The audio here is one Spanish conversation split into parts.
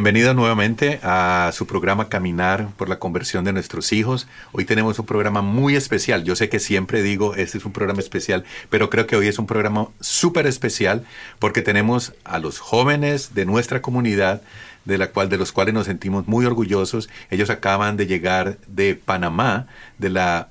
Bienvenidos nuevamente a su programa Caminar por la conversión de nuestros hijos. Hoy tenemos un programa muy especial. Yo sé que siempre digo, este es un programa especial, pero creo que hoy es un programa súper especial porque tenemos a los jóvenes de nuestra comunidad de la cual de los cuales nos sentimos muy orgullosos. Ellos acaban de llegar de Panamá, de la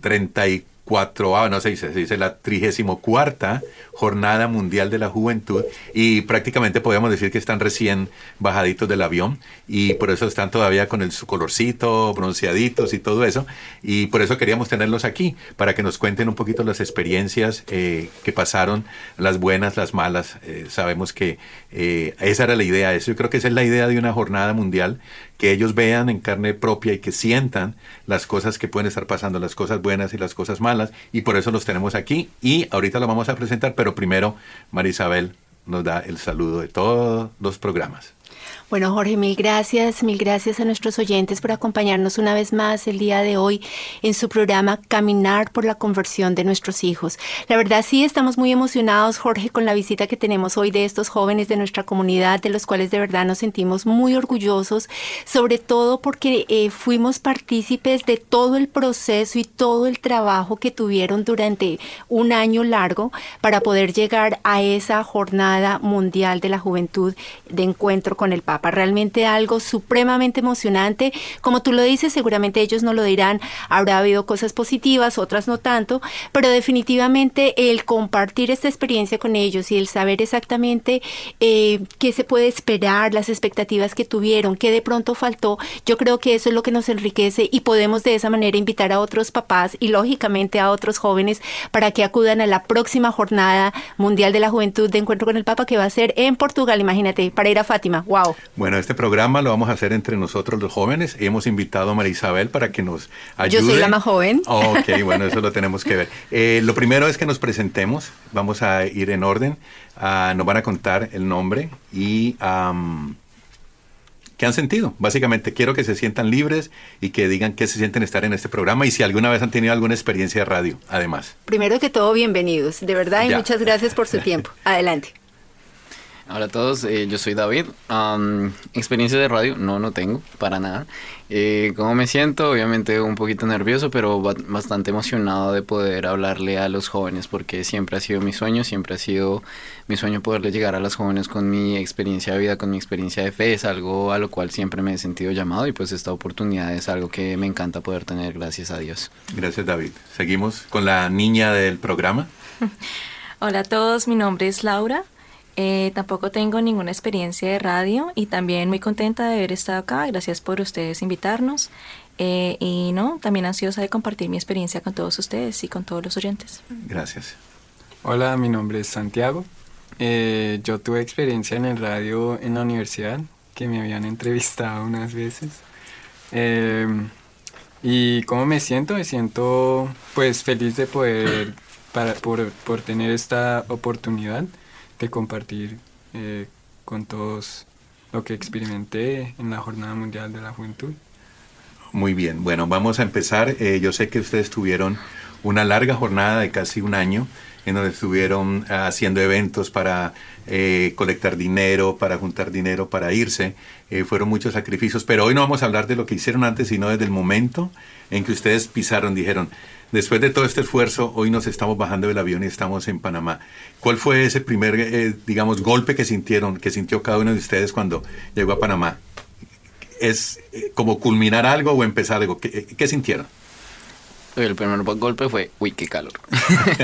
34, ah, no se dice, se dice la 34 Jornada Mundial de la Juventud y prácticamente podemos decir que están recién bajaditos del avión y por eso están todavía con el, su colorcito, bronceaditos y todo eso y por eso queríamos tenerlos aquí para que nos cuenten un poquito las experiencias eh, que pasaron, las buenas, las malas. Eh, sabemos que eh, esa era la idea, eso yo creo que esa es la idea de una jornada mundial, que ellos vean en carne propia y que sientan las cosas que pueden estar pasando, las cosas buenas y las cosas malas y por eso los tenemos aquí y ahorita lo vamos a presentar, pero primero María Isabel nos da el saludo de todos los programas. Bueno, Jorge, mil gracias, mil gracias a nuestros oyentes por acompañarnos una vez más el día de hoy en su programa Caminar por la conversión de nuestros hijos. La verdad sí estamos muy emocionados, Jorge, con la visita que tenemos hoy de estos jóvenes de nuestra comunidad, de los cuales de verdad nos sentimos muy orgullosos, sobre todo porque eh, fuimos partícipes de todo el proceso y todo el trabajo que tuvieron durante un año largo para poder llegar a esa jornada mundial de la juventud de encuentro con el Papa. Realmente algo supremamente emocionante. Como tú lo dices, seguramente ellos no lo dirán. Habrá habido cosas positivas, otras no tanto, pero definitivamente el compartir esta experiencia con ellos y el saber exactamente eh, qué se puede esperar, las expectativas que tuvieron, qué de pronto faltó, yo creo que eso es lo que nos enriquece y podemos de esa manera invitar a otros papás y lógicamente a otros jóvenes para que acudan a la próxima jornada mundial de la juventud de encuentro con el Papa que va a ser en Portugal, imagínate, para ir a Fátima. Wow. Bueno, este programa lo vamos a hacer entre nosotros los jóvenes. Hemos invitado a María Isabel para que nos ayude. Yo soy la más joven. Ok, bueno, eso lo tenemos que ver. Eh, lo primero es que nos presentemos. Vamos a ir en orden. Ah, nos van a contar el nombre y am, qué han sentido. Básicamente, quiero que se sientan libres y que digan qué se sienten estar en este programa y si alguna vez han tenido alguna experiencia de radio, además. Primero que todo, bienvenidos, de verdad, y Ya. muchas gracias por su tiempo. Adelante. Hola a todos, eh, yo soy David. Am, experiencia de radio, no, no tengo, para nada. Eh, ¿Cómo me siento? Obviamente un poquito nervioso, pero ba- bastante emocionado de poder hablarle a los jóvenes, porque siempre ha sido mi sueño, siempre ha sido mi sueño poderle llegar a los jóvenes con mi experiencia de vida, con mi experiencia de fe. Es algo a lo cual siempre me he sentido llamado y pues esta oportunidad es algo que me encanta poder tener, gracias a Dios. Gracias, David. Seguimos con la niña del programa. Hola a todos, mi nombre es Laura. Eh, tampoco tengo ninguna experiencia de radio y también muy contenta de haber estado acá. Gracias por ustedes invitarnos. Eh, y no, también ansiosa de compartir mi experiencia con todos ustedes y con todos los oyentes. Gracias. Hola, mi nombre es Santiago. Eh, yo tuve experiencia en el radio en la universidad, que me habían entrevistado unas veces. Eh, ¿Y cómo me siento? Me siento pues feliz de poder, para, por, por tener esta oportunidad de compartir eh, con todos lo que experimenté en la Jornada Mundial de la Juventud. Muy bien, bueno, vamos a empezar. Eh, yo sé que ustedes tuvieron una larga jornada de casi un año en donde estuvieron ah, haciendo eventos para eh, colectar dinero, para juntar dinero, para irse. Eh, fueron muchos sacrificios, pero hoy no vamos a hablar de lo que hicieron antes, sino desde el momento en que ustedes pisaron, dijeron, después de todo este esfuerzo, hoy nos estamos bajando del avión y estamos en Panamá. ¿Cuál fue ese primer, eh, digamos, golpe que sintieron, que sintió cada uno de ustedes cuando llegó a Panamá? ¿Es eh, como culminar algo o empezar algo? ¿Qué, qué sintieron? El primer golpe fue, uy, qué calor.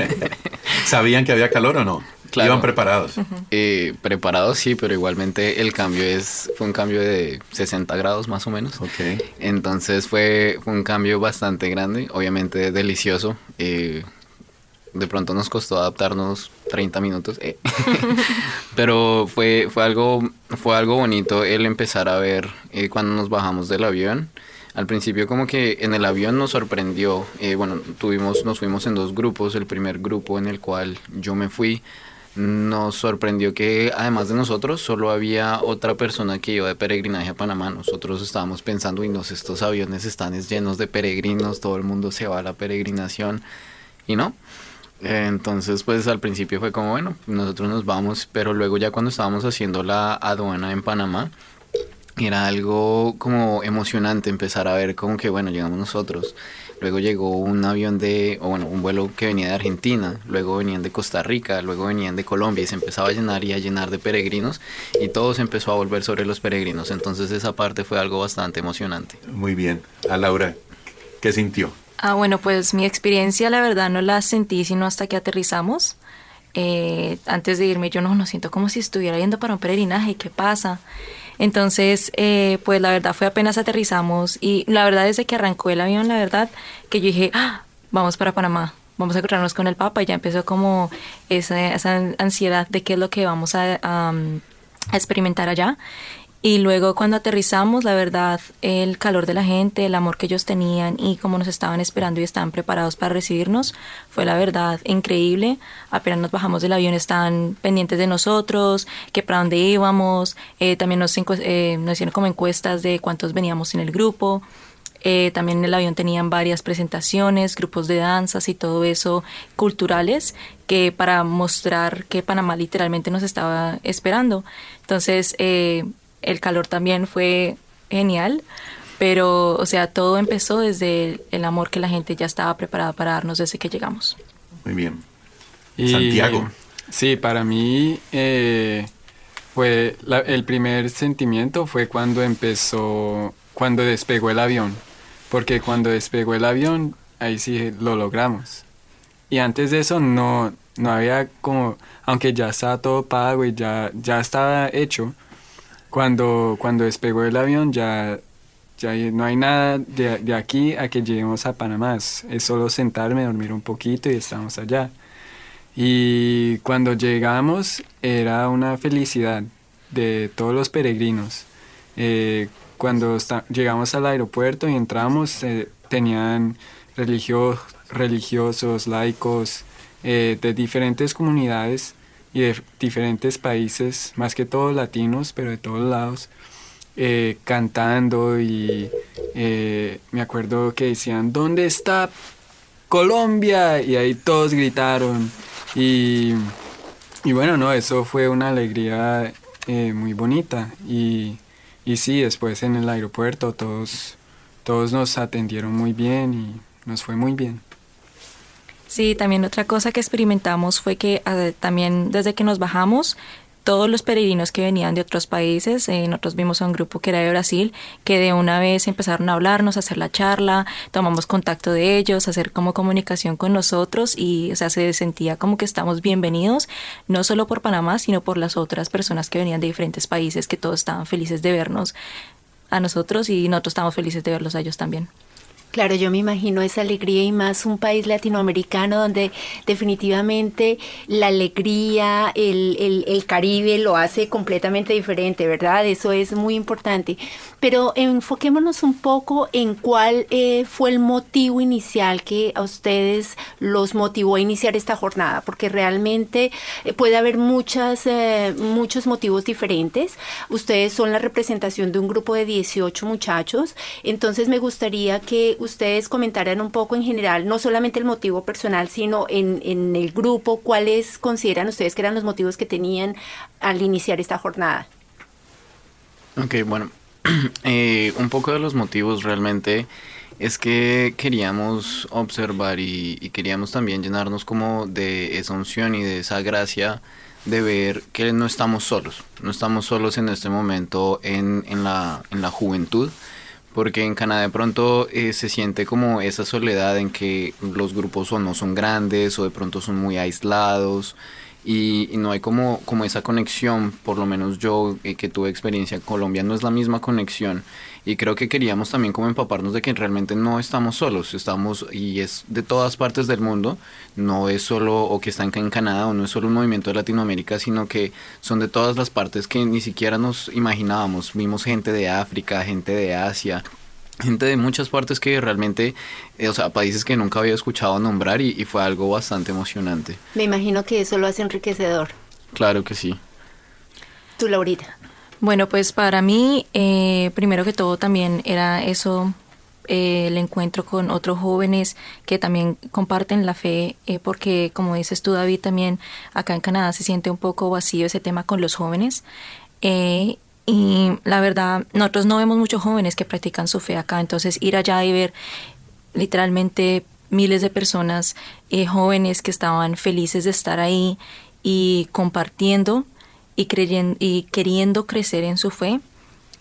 ¿Sabían que había calor o no? Claro. ¿Iban preparados? Eh, preparados sí, pero igualmente el cambio es fue un cambio de 60 grados más o menos. Ok. Entonces fue, fue un cambio bastante grande, obviamente delicioso. eh, de pronto nos costó adaptarnos 30 minutos, eh. pero fue, fue, algo, fue algo bonito el empezar a ver eh, cuando nos bajamos del avión. Al principio como que en el avión nos sorprendió, eh, bueno, tuvimos, nos fuimos en dos grupos, el primer grupo en el cual yo me fui, nos sorprendió que además de nosotros solo había otra persona que iba de peregrinaje a Panamá. Nosotros estábamos pensando, y nos estos aviones están es llenos de peregrinos, todo el mundo se va a la peregrinación y no. Entonces, pues al principio fue como, bueno, nosotros nos vamos, pero luego ya cuando estábamos haciendo la aduana en Panamá, era algo como emocionante empezar a ver como que, bueno, llegamos nosotros. Luego llegó un avión de, o bueno, un vuelo que venía de Argentina, luego venían de Costa Rica, luego venían de Colombia y se empezaba a llenar y a llenar de peregrinos y todo se empezó a volver sobre los peregrinos. Entonces esa parte fue algo bastante emocionante. Muy bien. A Laura, ¿qué sintió? Ah, bueno, pues mi experiencia la verdad no la sentí sino hasta que aterrizamos. Eh, antes de irme yo no, no siento como si estuviera yendo para un peregrinaje, ¿qué pasa? Entonces, eh, pues la verdad fue apenas aterrizamos y la verdad desde que arrancó el avión, la verdad que yo dije, "Ah, vamos para Panamá, vamos a encontrarnos con el Papa y ya empezó como esa, esa ansiedad de qué es lo que vamos a, a, a experimentar allá. Y luego cuando aterrizamos, la verdad, el calor de la gente, el amor que ellos tenían y cómo nos estaban esperando y estaban preparados para recibirnos, fue la verdad increíble. Apenas nos bajamos del avión, estaban pendientes de nosotros, que para dónde íbamos. Eh, también nos, eh, nos hicieron como encuestas de cuántos veníamos en el grupo. Eh, también en el avión tenían varias presentaciones, grupos de danzas y todo eso culturales que para mostrar que Panamá literalmente nos estaba esperando. Entonces, eh, el calor también fue genial, pero, o sea, todo empezó desde el amor que la gente ya estaba preparada para darnos desde que llegamos. Muy bien. Y- Santiago. Sí, para mí eh, fue la- el primer sentimiento fue cuando empezó, cuando despegó el avión, porque cuando despegó el avión, ahí sí lo logramos. Y antes de eso no, no había como, aunque ya estaba todo pago y ya, ya estaba hecho, cuando, cuando despegó el avión ya, ya no hay nada de, de aquí a que lleguemos a Panamá, es, solo sentarme, dormir un poquito y estamos allá. Y cuando llegamos era una felicidad de todos los peregrinos. Eh, cuando llegamos al aeropuerto y entramos, eh, tenían religio- religiosos, laicos, eh, de diferentes comunidades y de diferentes países, más que todos latinos, pero de todos lados, eh, cantando y eh, me acuerdo que decían, ¿dónde está Colombia? Y ahí todos gritaron. Y, y bueno, no, eso fue una alegría eh, muy bonita. Y, y sí, después en el aeropuerto todos, todos nos atendieron muy bien y nos fue muy bien. Sí, también otra cosa que experimentamos fue que también desde que nos bajamos, todos los peregrinos que venían de otros países, eh, nosotros vimos a un grupo que era de Brasil, que de una vez empezaron a hablarnos, a hacer la charla, tomamos contacto de ellos, hacer como comunicación con nosotros y, o sea, se sentía como que estamos bienvenidos, no solo por Panamá, sino por las otras personas que venían de diferentes países, que todos estaban felices de vernos a nosotros y nosotros estábamos felices de verlos a ellos también. Claro, yo me imagino esa alegría y más un país latinoamericano donde definitivamente la alegría, el, el, Caribe lo hace completamente diferente, ¿verdad? Eso es muy importante. Pero enfoquémonos un poco en cuál eh, fue el motivo inicial que a ustedes los motivó a iniciar esta jornada, porque realmente eh, puede haber muchas, eh, muchos motivos diferentes. Ustedes son la representación de un grupo de 18 muchachos, entonces me gustaría que ustedes comentaran un poco en general, no solamente el motivo personal, sino en, en el grupo, cuáles consideran ustedes que eran los motivos que tenían al iniciar esta jornada. Ok, bueno, eh, un poco de los motivos realmente es que queríamos observar y, y queríamos también llenarnos como de esa unción y de esa gracia de ver que no estamos solos, no estamos solos en este momento en, en, la, en la juventud, porque en Canadá de pronto eh, se siente como esa soledad en que los grupos o no son grandes o de pronto son muy aislados y, no hay como, como esa conexión, por lo menos yo eh, que tuve experiencia en Colombia, no es la misma conexión y creo que queríamos también como empaparnos de que realmente no estamos solos, estamos y es de todas partes del mundo, no es solo o que están en Canadá o no es solo un movimiento de Latinoamérica, sino que son de todas las partes que ni siquiera nos imaginábamos. Vimos gente de África, gente de Asia, gente de muchas partes que realmente, eh, o sea, países que nunca había escuchado nombrar y, y fue algo bastante emocionante. Me imagino que eso lo hace enriquecedor. Claro que sí. Tú, Laurita. Bueno, pues para mí, eh, primero que todo también era eso, eh, el encuentro con otros jóvenes que también comparten la fe, eh, porque como dices tú, David, también acá en Canadá se siente un poco vacío ese tema con los jóvenes. Eh, y la verdad, nosotros no vemos muchos jóvenes que practican su fe acá, entonces ir allá y ver literalmente miles de personas, eh, jóvenes que estaban felices de estar ahí y compartiendo y, creyendo, y queriendo crecer en su fe,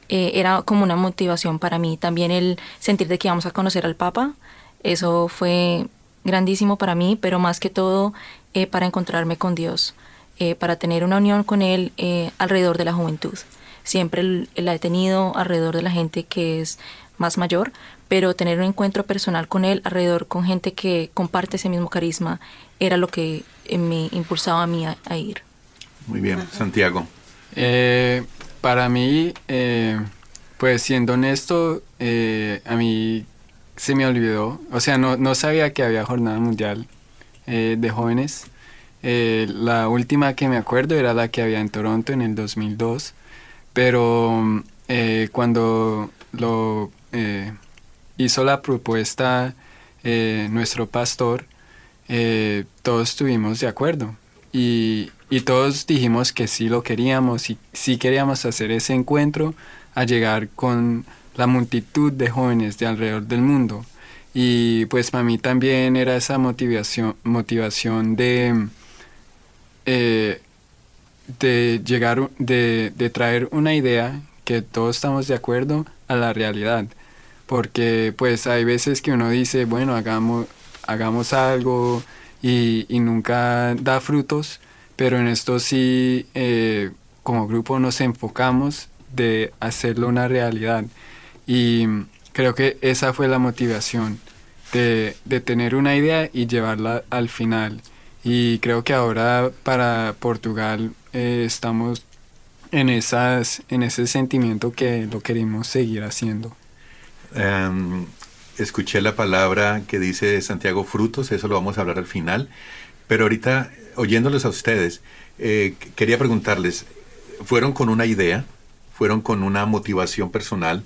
eh, era como una motivación para mí. También el sentir de que íbamos a conocer al Papa, eso fue grandísimo para mí, pero más que todo eh, para encontrarme con Dios, eh, para tener una unión con Él alrededor de la juventud. Siempre la he tenido alrededor de la gente que es más mayor, pero tener un encuentro personal con Él alrededor con gente que comparte ese mismo carisma era lo que me impulsaba a mí a ir. Muy bien, Santiago. Eh, para mí, eh, pues siendo honesto, eh, a mí se me olvidó, o sea, no, no sabía que había jornada mundial eh, de jóvenes. Eh, la última que me acuerdo era la que había en Toronto en el 2002, pero eh, cuando lo eh, hizo la propuesta eh, nuestro pastor, eh, todos estuvimos de acuerdo y, todos dijimos que sí lo queríamos y sí queríamos hacer ese encuentro a llegar con la multitud de jóvenes de alrededor del mundo. Y pues para mí también era esa motivación, motivación de, eh, de llegar, de, de traer una idea que todos estamos de acuerdo a la realidad. Porque pues hay veces que uno dice, bueno, hagamos, hagamos algo y, nunca da frutos, pero en esto sí, eh, como grupo nos enfocamos de hacerlo una realidad. Y creo que esa fue la motivación, de, tener una idea y llevarla al final. Y creo que ahora para Portugal eh, estamos en, esas, en ese sentimiento que lo queremos seguir haciendo. Em, escuché la palabra que dice Santiago frutos, eso lo vamos a hablar al final, pero ahorita oyéndolos a ustedes, eh, qu- quería preguntarles, ¿fueron con una idea? ¿Fueron con una motivación personal?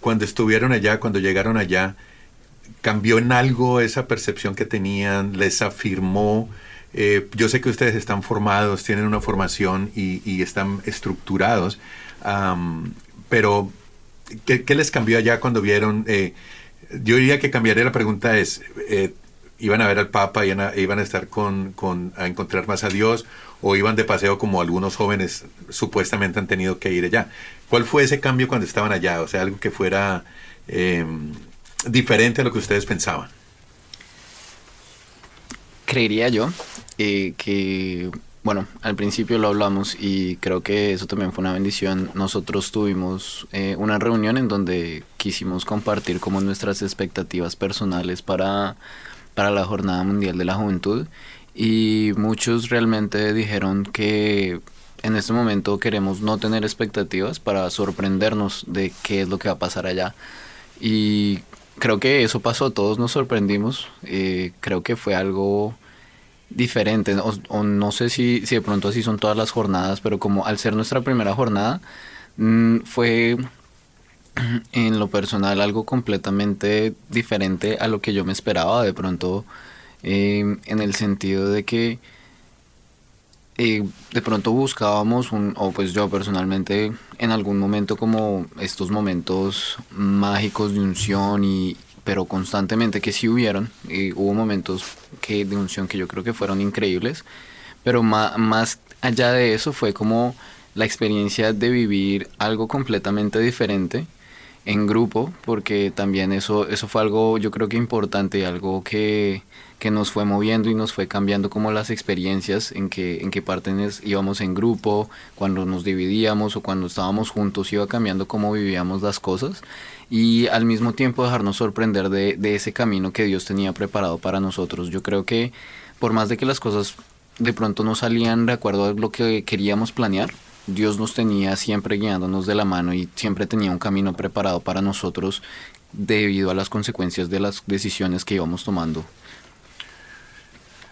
Cuando estuvieron allá, cuando llegaron allá, ¿cambió en algo esa percepción que tenían? ¿Les afirmó? Eh, yo sé que ustedes están formados, tienen una formación y, están estructurados, pero ¿qué, qué les cambió allá cuando vieron? eh, yo diría que cambiaría la pregunta es, eh, ¿iban a ver al Papa, iban a, iban a estar con, con- a encontrar más a Dios o iban de paseo como algunos jóvenes supuestamente han tenido que ir allá? ¿Cuál fue ese cambio cuando estaban allá? O sea, algo que fuera eh, diferente a lo que ustedes pensaban. Creería yo eh, que, bueno, al principio lo hablamos y creo que eso también fue una bendición. Nosotros tuvimos eh, una reunión en donde quisimos compartir como nuestras expectativas personales para, para la Jornada Mundial de la Juventud y muchos realmente dijeron que en este momento queremos no tener expectativas para sorprendernos de qué es lo que va a pasar allá. Y creo que eso pasó, todos nos sorprendimos, eh, creo que fue algo diferente, o, o no sé si, si de pronto así son todas las jornadas, pero como al ser nuestra primera jornada, mm, fue en lo personal algo completamente diferente a lo que yo me esperaba, de pronto eh, en el sentido de que eh, de pronto buscábamos un, o pues yo personalmente en algún momento como estos momentos mágicos de unción y pero constantemente que sí hubieron, y hubo momentos que, de unción que yo creo que fueron increíbles, pero más, más allá de eso fue como la experiencia de vivir algo completamente diferente en grupo, porque también eso, eso fue algo yo creo que importante, algo que, que nos fue moviendo y nos fue cambiando como las experiencias en que, en qué partes íbamos en grupo, cuando nos dividíamos o cuando estábamos juntos, iba cambiando cómo vivíamos las cosas y al mismo tiempo dejarnos sorprender de, de ese camino que Dios tenía preparado para nosotros. Yo creo que por más de que las cosas de pronto no salían de acuerdo a lo que queríamos planear, Dios nos tenía siempre guiándonos de la mano y siempre tenía un camino preparado para nosotros debido a las consecuencias de las decisiones que íbamos tomando.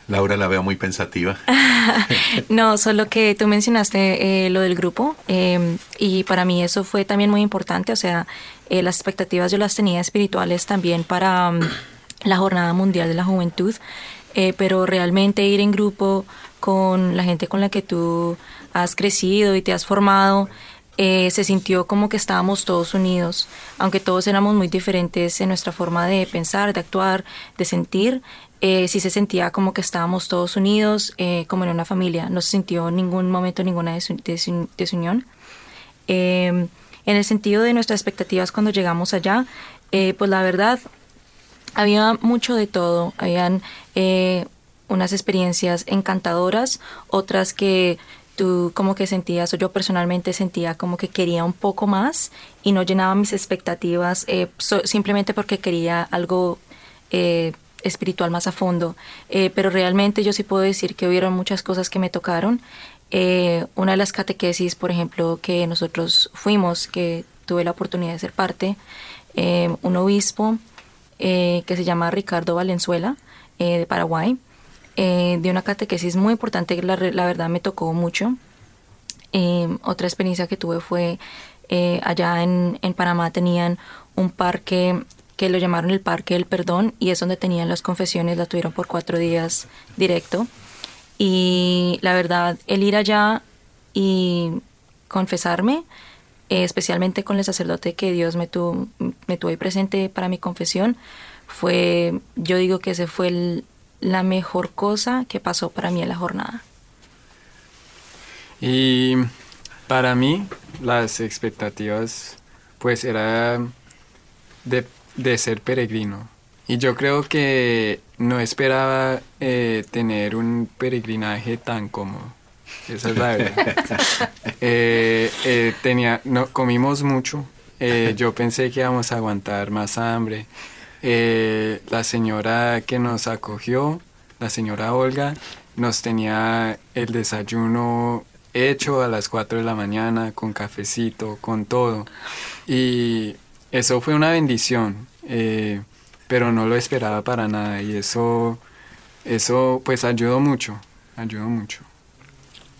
Laura la veo muy pensativa. no, solo que tú mencionaste eh, lo del grupo eh, y para mí eso fue también muy importante, o sea, eh, las expectativas yo las tenía espirituales también para um, la Jornada Mundial de la Juventud, eh, pero realmente ir en grupo con la gente con la que tú has crecido y te has formado, se sintió como que estábamos todos unidos, aunque todos éramos muy diferentes en nuestra forma de pensar, de actuar, de sentir, eh, sí se sentía como que estábamos todos unidos, eh, como en una familia, no se sintió en ningún momento ninguna desunión. Eh, en el sentido de nuestras expectativas cuando llegamos allá, eh, pues la verdad, había mucho de todo, habían eh, unas experiencias encantadoras, otras que tú como que sentías, o yo personalmente sentía como que quería un poco más y no llenaba mis expectativas eh, so- simplemente porque quería algo eh, espiritual más a fondo. Eh, pero realmente yo sí puedo decir que hubieron muchas cosas que me tocaron. Eh, una de las catequesis, por ejemplo, que nosotros fuimos, que tuve la oportunidad de ser parte, eh, un obispo que se llama Ricardo Valenzuela, de Paraguay, de una catequesis muy importante que la, verdad me tocó mucho. Otra experiencia que tuve fue allá en Panamá tenían un parque que lo llamaron el Parque del Perdón y es donde tenían las confesiones, la tuvieron por cuatro días directo. Y la verdad, el ir allá y confesarme, eh, especialmente con el sacerdote que Dios me, tuvo me tuvo ahí presente para mi confesión, fue, yo digo que ese fue el- la mejor cosa que pasó para mí en la jornada. Y para mí las expectativas pues era de, de ser peregrino. Y yo creo que no esperaba eh, tener un peregrinaje tan cómodo. Esa es la verdad. Eh, eh, tenía, no, comimos mucho. Yo pensé que íbamos a aguantar más hambre. La señora que nos acogió, la señora Olga, nos tenía el desayuno hecho a las 4 de la mañana, con cafecito, con todo. Y eso fue una bendición, eh, pero no lo esperaba para nada. Y eso, eso pues ayudó mucho, ayudó mucho.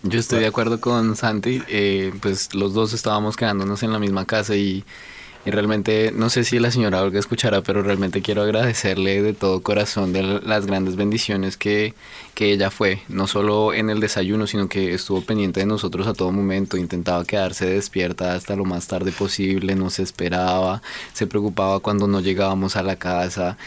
Yo estoy de acuerdo con Santi, eh, pues los dos estábamos quedándonos en la misma casa y, y realmente, no sé si la señora Olga escuchará, pero realmente quiero agradecerle de todo corazón de las grandes bendiciones que, que ella fue, no solo en el desayuno, sino que estuvo pendiente de nosotros a todo momento, intentaba quedarse despierta hasta lo más tarde posible, nos esperaba, se preocupaba cuando no llegábamos a la casa,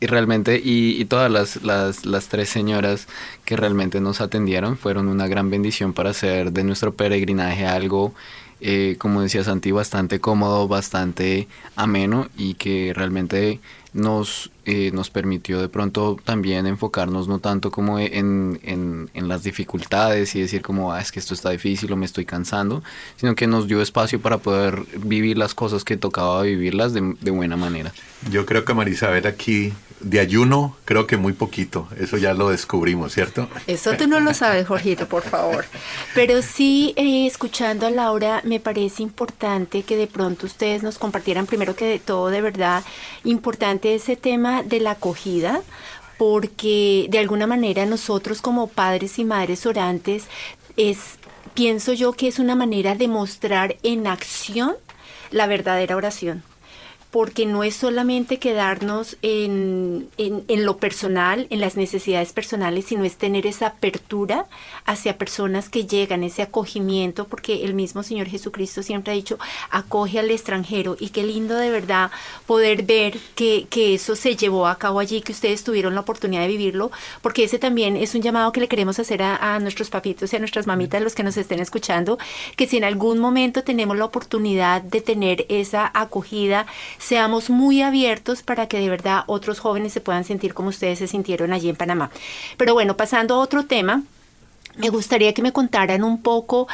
y realmente, y, y todas las, las, las tres señoras que realmente nos atendieron fueron una gran bendición para hacer de nuestro peregrinaje algo, eh, como decía Santi, bastante cómodo, bastante ameno y que realmente nos, eh, nos permitió de pronto también enfocarnos no tanto como en, en, en las dificultades y decir como, ah, es que esto está difícil o me estoy cansando, sino que nos dio espacio para poder vivir las cosas que tocaba vivirlas de, de buena manera. Yo creo que Marisabel aquí de ayuno, creo que muy poquito. Eso ya lo descubrimos, ¿cierto? Eso tú no lo sabes, Jorgito, por favor. Pero sí, eh, escuchando a Laura, me parece importante que de pronto ustedes nos compartieran, primero que de todo, de verdad, importante ese tema de la acogida, porque de alguna manera nosotros como padres y madres orantes, es, pienso yo que es una manera de mostrar en acción la verdadera oración porque no es solamente quedarnos en, en, lo personal, en las necesidades personales, sino es tener esa apertura hacia personas que llegan, ese acogimiento, porque el mismo Señor Jesucristo siempre ha dicho, acoge al extranjero y qué lindo de verdad poder ver que, que eso se llevó a cabo allí, que ustedes tuvieron la oportunidad de vivirlo, porque ese también es un llamado que le queremos hacer a, a nuestros papitos y a nuestras mamitas, los que nos estén escuchando, que si en algún momento tenemos la oportunidad de tener esa acogida, seamos muy abiertos para que de verdad otros jóvenes se puedan sentir como ustedes se sintieron allí en Panamá. Pero bueno, pasando a otro tema, me gustaría que me contaran un poco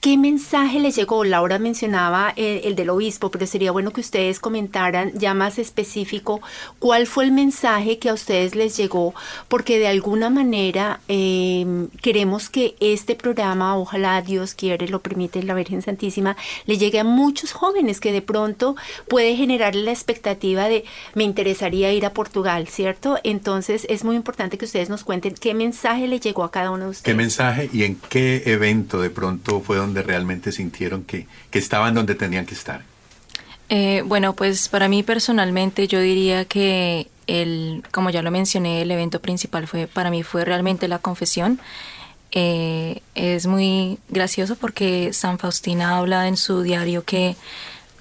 ¿Qué mensaje les llegó? Laura mencionaba el, el, del obispo, pero sería bueno que ustedes comentaran ya más específico cuál fue el mensaje que a ustedes les llegó, porque de alguna manera eh, queremos que este programa, ojalá Dios quiere, lo permite la Virgen Santísima, le llegue a muchos jóvenes que de pronto puede generar la expectativa de me interesaría ir a Portugal, ¿cierto? Entonces es muy importante que ustedes nos cuenten qué mensaje le llegó a cada uno de ustedes. ¿Qué mensaje y en qué evento de pronto fue donde donde realmente sintieron que, que estaban donde tenían que estar? Eh, bueno, pues para mí personalmente yo diría que el, como ya lo mencioné, el evento principal fue para mí fue realmente la confesión. Eh, es muy gracioso porque San Faustina habla en su diario que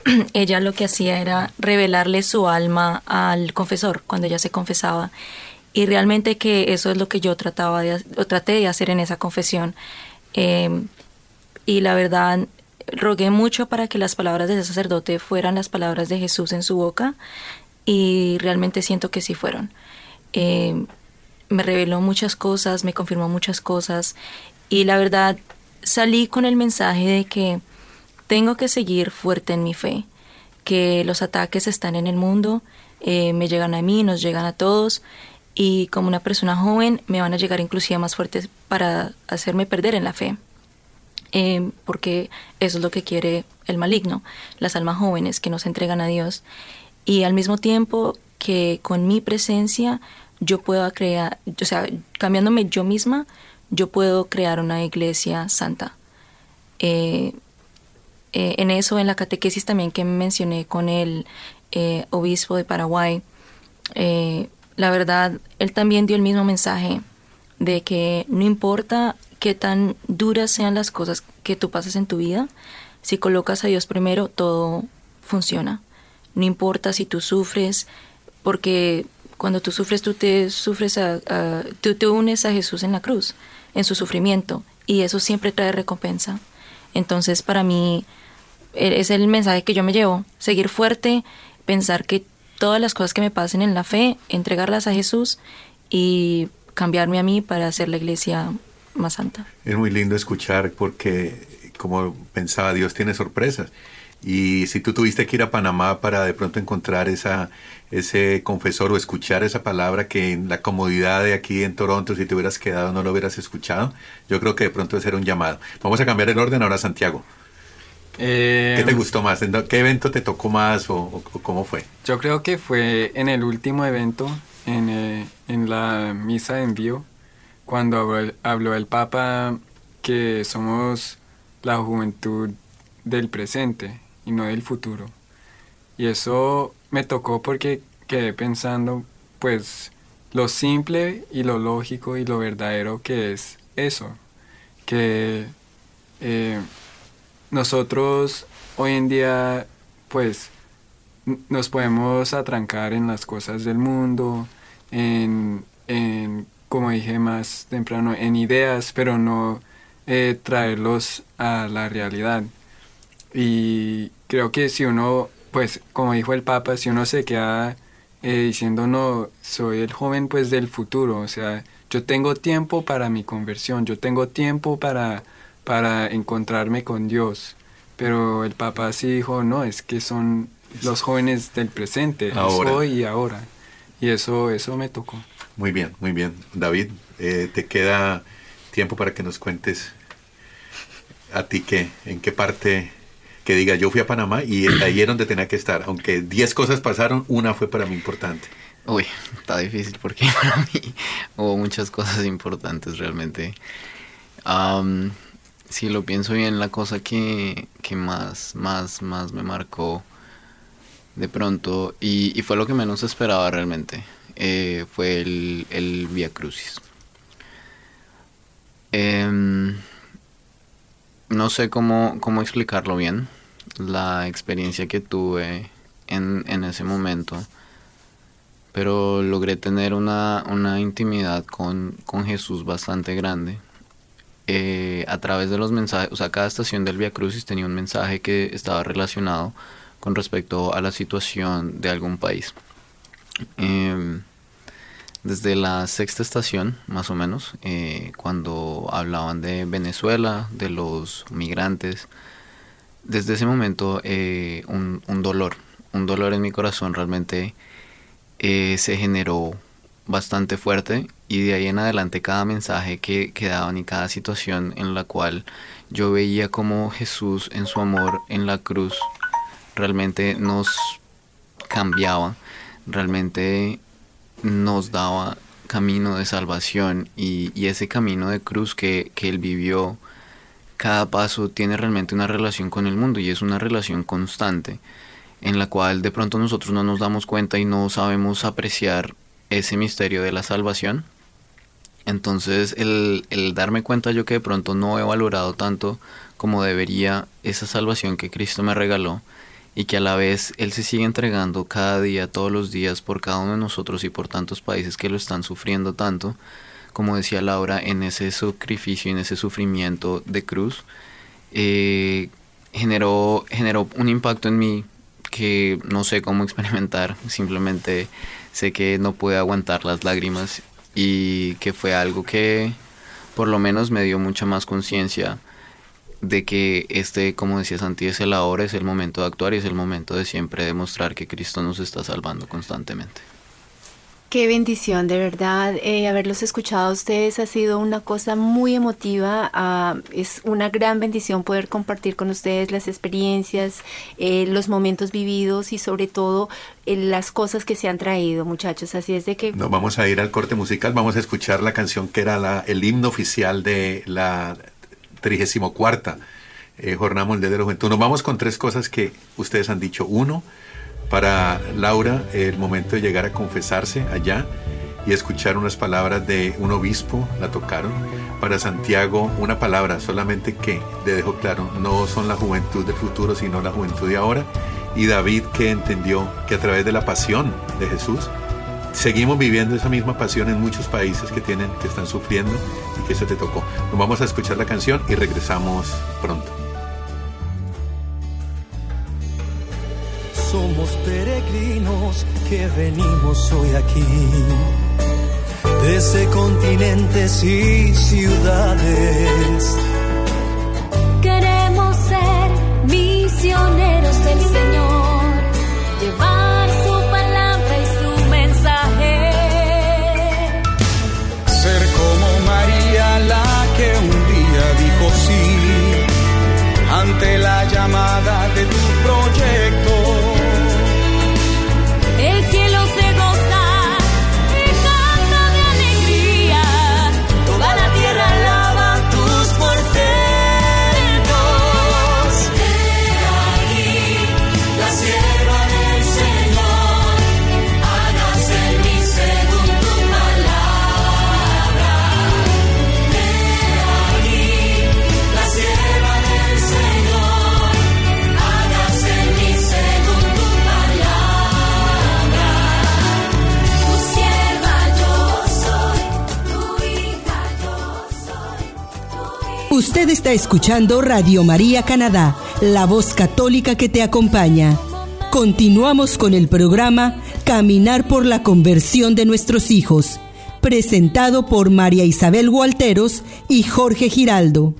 ella lo que hacía era revelarle su alma al confesor cuando ella se confesaba y realmente que eso es lo que yo trataba de o traté de hacer en esa confesión. Eh, y la verdad rogué mucho para que las palabras de ese sacerdote fueran las palabras de Jesús en su boca y realmente siento que sí fueron. Eh, me reveló muchas cosas, me confirmó muchas cosas y la verdad salí con el mensaje de que tengo que seguir fuerte en mi fe, que los ataques están en el mundo, eh, me llegan a mí, nos llegan a todos y como una persona joven me van a llegar inclusive más fuertes para hacerme perder en la fe eh, porque eso es lo que quiere el maligno, las almas jóvenes que nos entregan a Dios. Y al mismo tiempo que con mi presencia yo puedo crear, o sea, cambiándome yo misma, yo puedo crear una iglesia santa. Eh, eh, en eso, en la catequesis también que mencioné con el eh, obispo de Paraguay, eh, la verdad, él también dio el mismo mensaje de que no importa qué tan duras sean las cosas que tú pasas en tu vida, si colocas a Dios primero, todo funciona. No importa si tú sufres, porque cuando tú sufres, tú te sufres a, a, tú te unes a Jesús en la cruz, en su sufrimiento, y eso siempre trae recompensa. Entonces, para mí, e, es el mensaje que yo me llevo, seguir fuerte, pensar que todas las cosas que me pasen en la fe, entregarlas a Jesús y cambiarme a mí para hacer la iglesia más santa. Es muy lindo escuchar porque, como pensaba, Dios tiene sorpresas. Y si tú tuviste que ir a Panamá para de pronto encontrar esa, ese confesor o escuchar esa palabra que en la comodidad de aquí en Toronto, si te hubieras quedado, no lo hubieras escuchado, yo creo que de pronto ese era un llamado. Vamos a cambiar el orden ahora, Santiago. Eh, ¿Qué te gustó más? ¿Qué evento te tocó más o, o, o, cómo fue? Yo creo que fue en el último evento, en, eh, en la misa de envío, cuando habló, habló el Papa que somos la juventud del presente y no del futuro. Y eso me tocó porque quedé pensando, pues, lo simple y lo lógico y lo verdadero que es eso. Que eh, nosotros hoy en día, pues, nos podemos atrancar en las cosas del mundo, en, en como dije más temprano, en ideas, pero no eh, traerlos a la realidad. Y creo que si uno, pues como dijo el Papa, si uno se queda eh, diciendo no, soy el joven pues del futuro, o sea, yo tengo tiempo para mi conversión, yo tengo tiempo para, para encontrarme con Dios. Pero el Papa sí dijo, no, es que son los jóvenes del presente, ahora. hoy y ahora. Y eso, eso me tocó. Muy bien, muy bien. David, eh, te queda tiempo para que nos cuentes a ti qué, en qué parte que diga yo fui a Panamá y ahí era donde tenía que estar. Aunque 10 cosas pasaron, una fue para mí importante. Uy, está difícil porque para mí hubo muchas cosas importantes realmente. Um, si lo pienso bien, la cosa que, que más, más, más me marcó de pronto, y, fue lo que menos esperaba realmente, eh, fue el, el Via Crucis. Em, no sé cómo, cómo explicarlo bien, la experiencia que tuve en, en ese momento, pero logré tener una, una intimidad con, con, Jesús bastante grande. Eh, a través de los mensajes, o sea, cada estación del Via Crucis tenía un mensaje que estaba relacionado con respecto a la situación de algún país. Em, desde la sexta estación, más o menos, eh, cuando hablaban de Venezuela, de los migrantes, desde ese momento eh, un, dolor, un dolor en mi corazón realmente eh, se generó bastante fuerte y de ahí en adelante cada mensaje que, que daban y cada situación en la cual yo veía como Jesús en su amor en la cruz realmente nos cambiaba, realmente nos daba camino de salvación y, ese camino de cruz que, que, él vivió, cada paso tiene realmente una relación con el mundo y es una relación constante en la cual de pronto nosotros no nos damos cuenta y no sabemos apreciar ese misterio de la salvación. Entonces el, el darme cuenta yo que de pronto no he valorado tanto como debería esa salvación que Cristo me regaló, y que a la vez Él se sigue entregando cada día, todos los días, por cada uno de nosotros y por tantos países que lo están sufriendo tanto, como decía Laura, en ese sacrificio, en ese sufrimiento de cruz, eh, generó, generó un impacto en mí que no sé cómo experimentar, simplemente sé que no pude aguantar las lágrimas y que fue algo que por lo menos me dio mucha más conciencia de que este, como decía Santi, es el ahora, es el momento de actuar y es el momento de siempre demostrar que Cristo nos está salvando constantemente. Qué bendición, de verdad. Eh, haberlos escuchado a ustedes ha sido una cosa muy emotiva. Ah, es una gran bendición poder compartir con ustedes las experiencias, eh, los momentos vividos y sobre todo eh, las cosas que se han traído, muchachos. Así es de que... Nos vamos a ir al corte musical. Vamos a escuchar la canción que era la, el himno oficial de la 34 eh, Jornada Mundial de la Juventud. Nos vamos con tres cosas que ustedes han dicho. Uno, para Laura, el momento de llegar a confesarse allá y escuchar unas palabras de un obispo, la tocaron. Para Santiago, una palabra solamente que le dejó claro, no son la juventud del futuro, sino la juventud de ahora. Y David que entendió que a través de la pasión de Jesús, seguimos viviendo esa misma pasión en muchos países que tienen, que están sufriendo y que eso te tocó. Nos vamos a escuchar la canción y regresamos pronto. Somos peregrinos que venimos hoy aquí, desde continentes y ciudades. Queremos ser misioneros del Señor, llevar ante Usted está escuchando Radio María Canadá, la voz católica que te acompaña. Continuamos con el programa Caminar por la conversión de nuestros hijos, presentado por María Isabel Gualteros y Jorge Giraldo.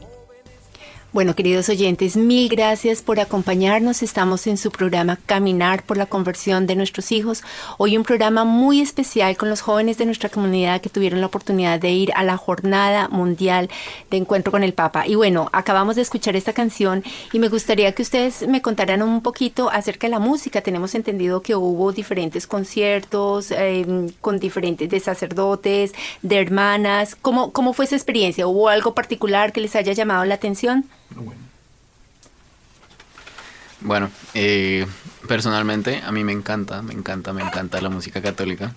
Bueno, queridos oyentes, mil gracias por acompañarnos. Estamos en su programa Caminar por la conversión de nuestros hijos. Hoy un programa muy especial con los jóvenes de nuestra comunidad que tuvieron la oportunidad de ir a la Jornada Mundial de Encuentro con el Papa. Y bueno, acabamos de escuchar esta canción y me gustaría que ustedes me contaran un poquito acerca de la música. Tenemos entendido que hubo diferentes conciertos em, con diferentes de sacerdotes, de hermanas. ¿Cómo, ¿Cómo fue esa experiencia? ¿Hubo algo particular que les haya llamado la atención? Bueno, eh, personalmente a mí me encanta, me encanta, me encanta la música católica.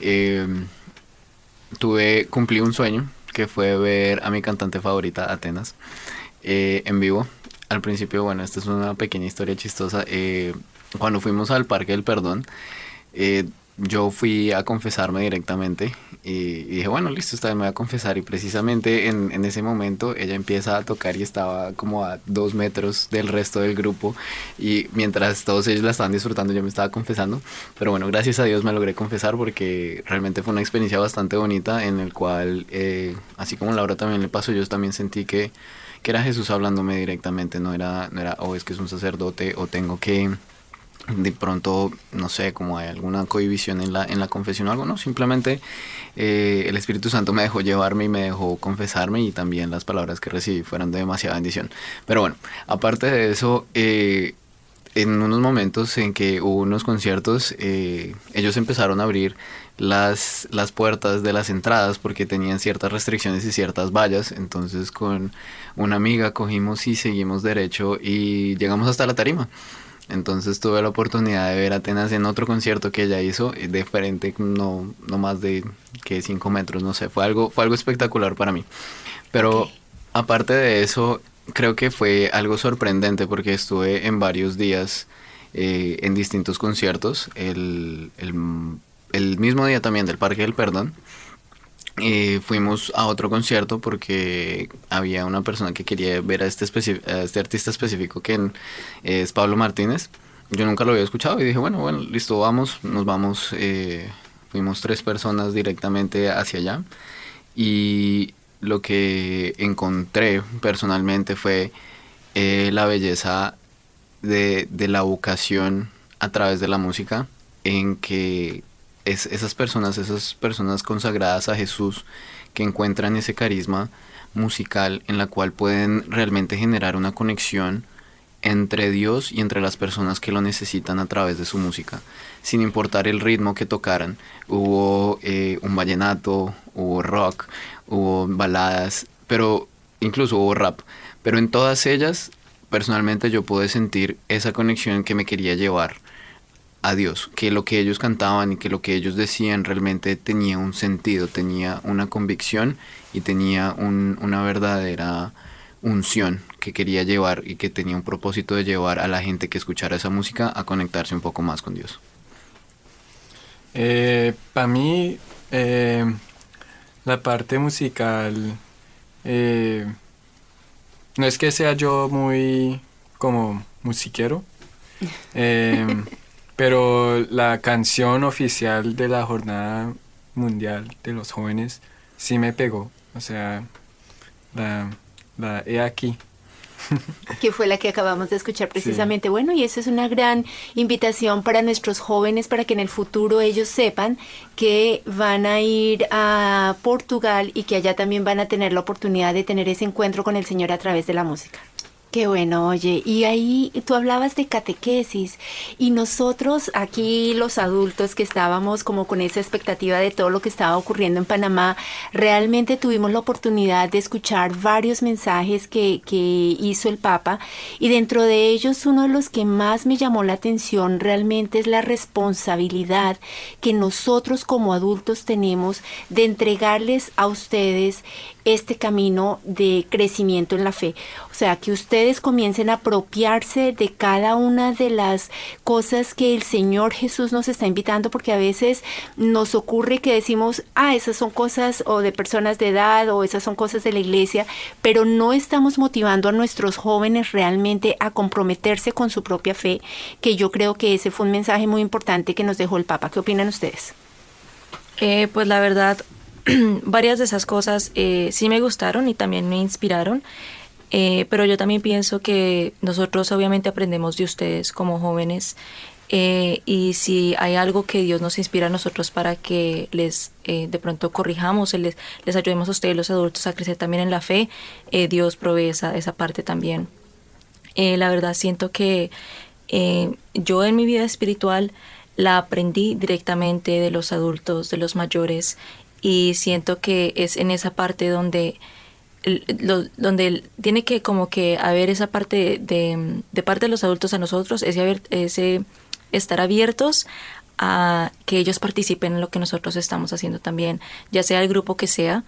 Eh, tuve, cumplí un sueño que fue ver a mi cantante favorita, Atenas, eh, en vivo. Al principio, bueno, esta es una pequeña historia chistosa. Eh, cuando fuimos al Parque del Perdón, eh, yo fui a confesarme directamente y, y dije, bueno, listo, esta vez me voy a confesar. Y precisamente en, en ese momento ella empieza a tocar y estaba como a dos metros del resto del grupo. Y mientras todos ellos la estaban disfrutando, yo me estaba confesando. Pero bueno, gracias a Dios me logré confesar porque realmente fue una experiencia bastante bonita en el cual, eh, así como Laura también le pasó, yo también sentí que, que era Jesús hablándome directamente. No era, no era, oh, es que es un sacerdote o tengo que de pronto, no sé, como hay alguna cohibición en la, en la confesión o algo, no, simplemente eh, el Espíritu Santo me dejó llevarme y me dejó confesarme y también las palabras que recibí fueron de demasiada bendición. Pero bueno, aparte de eso, eh, en unos momentos en que hubo unos conciertos, eh, ellos empezaron a abrir las, las puertas de las entradas porque tenían ciertas restricciones y ciertas vallas, entonces con una amiga cogimos y seguimos derecho y llegamos hasta la tarima. Entonces tuve la oportunidad de ver a Atenas en otro concierto que ella hizo, eh, de frente, no, no más de que 5 metros, no sé, fue algo, fue algo espectacular para mí. Pero aparte de eso, creo que fue algo sorprendente porque estuve en varios días eh, en distintos conciertos, el, el, el mismo día también del Parque del Perdón. Eh, fuimos a otro concierto porque había una persona que quería ver a este, este artista específico que es Pablo Martínez. Yo nunca lo había escuchado y dije, bueno, bueno, listo, vamos, nos vamos. eh, fuimos tres personas directamente hacia allá y lo que encontré personalmente fue eh, la belleza de la vocación a través de la música en que es, esas personas, esas personas consagradas a Jesús que encuentran ese carisma musical en la cual pueden realmente generar una conexión entre Dios y entre las personas que lo necesitan a través de su música, sin importar el ritmo que tocaran. Hubo eh, un vallenato, hubo rock, hubo baladas, pero incluso hubo rap. Pero en todas ellas, personalmente yo pude sentir esa conexión que me quería llevar a Dios, que lo que ellos cantaban y que lo que ellos decían realmente tenía un sentido, tenía una convicción y tenía un- una verdadera unción que quería llevar y que tenía un propósito de llevar a la gente que escuchara esa música a conectarse un poco más con Dios. Para mí, eh, la parte musical, eh, no es que sea yo muy como musiquero, eh, pero la canción oficial de la Jornada Mundial de los Jóvenes sí me pegó. O sea, la, la he aquí. que fue la que acabamos de escuchar precisamente. Bueno, y eso es una gran invitación para nuestros jóvenes para que en el futuro ellos sepan que van a ir a Portugal y que allá también van a tener la oportunidad de tener ese encuentro con el Señor a través de la música. Qué bueno, oye, y ahí tú hablabas de catequesis y nosotros aquí los adultos que estábamos como con esa expectativa de todo lo que estaba ocurriendo en Panamá, realmente tuvimos la oportunidad de escuchar varios mensajes que, que hizo el Papa y dentro de ellos uno de los que más me llamó la atención realmente es la responsabilidad que nosotros como adultos tenemos de entregarles a ustedes este camino de crecimiento en la fe. O sea, que ustedes comiencen a apropiarse de cada una de las cosas que el Señor Jesús nos está invitando, porque a veces nos ocurre que decimos, ah, esas son cosas o de personas de edad o esas son cosas de la iglesia, pero no estamos motivando a nuestros jóvenes realmente a comprometerse con su propia fe, que yo creo que ese fue un mensaje muy importante que nos dejó el Papa. ¿Qué opinan ustedes? Eh, pues la verdad, varias de esas cosas eh, sí me gustaron y también me inspiraron, eh, pero yo también pienso que nosotros obviamente aprendemos de ustedes como jóvenes eh, y si hay algo que Dios nos inspira a nosotros para que les eh, de pronto corrijamos, les, les ayudemos a ustedes los adultos a crecer también en la fe, eh, Dios provee esa, esa parte también. La verdad siento que yo en mi vida espiritual la aprendí directamente de los adultos, de los mayores, y siento que es en esa parte donde donde tiene que como que haber esa parte de, de, parte de los adultos a nosotros, ese, ese estar abiertos a que ellos participen en lo que nosotros estamos haciendo también, ya sea el grupo que sea,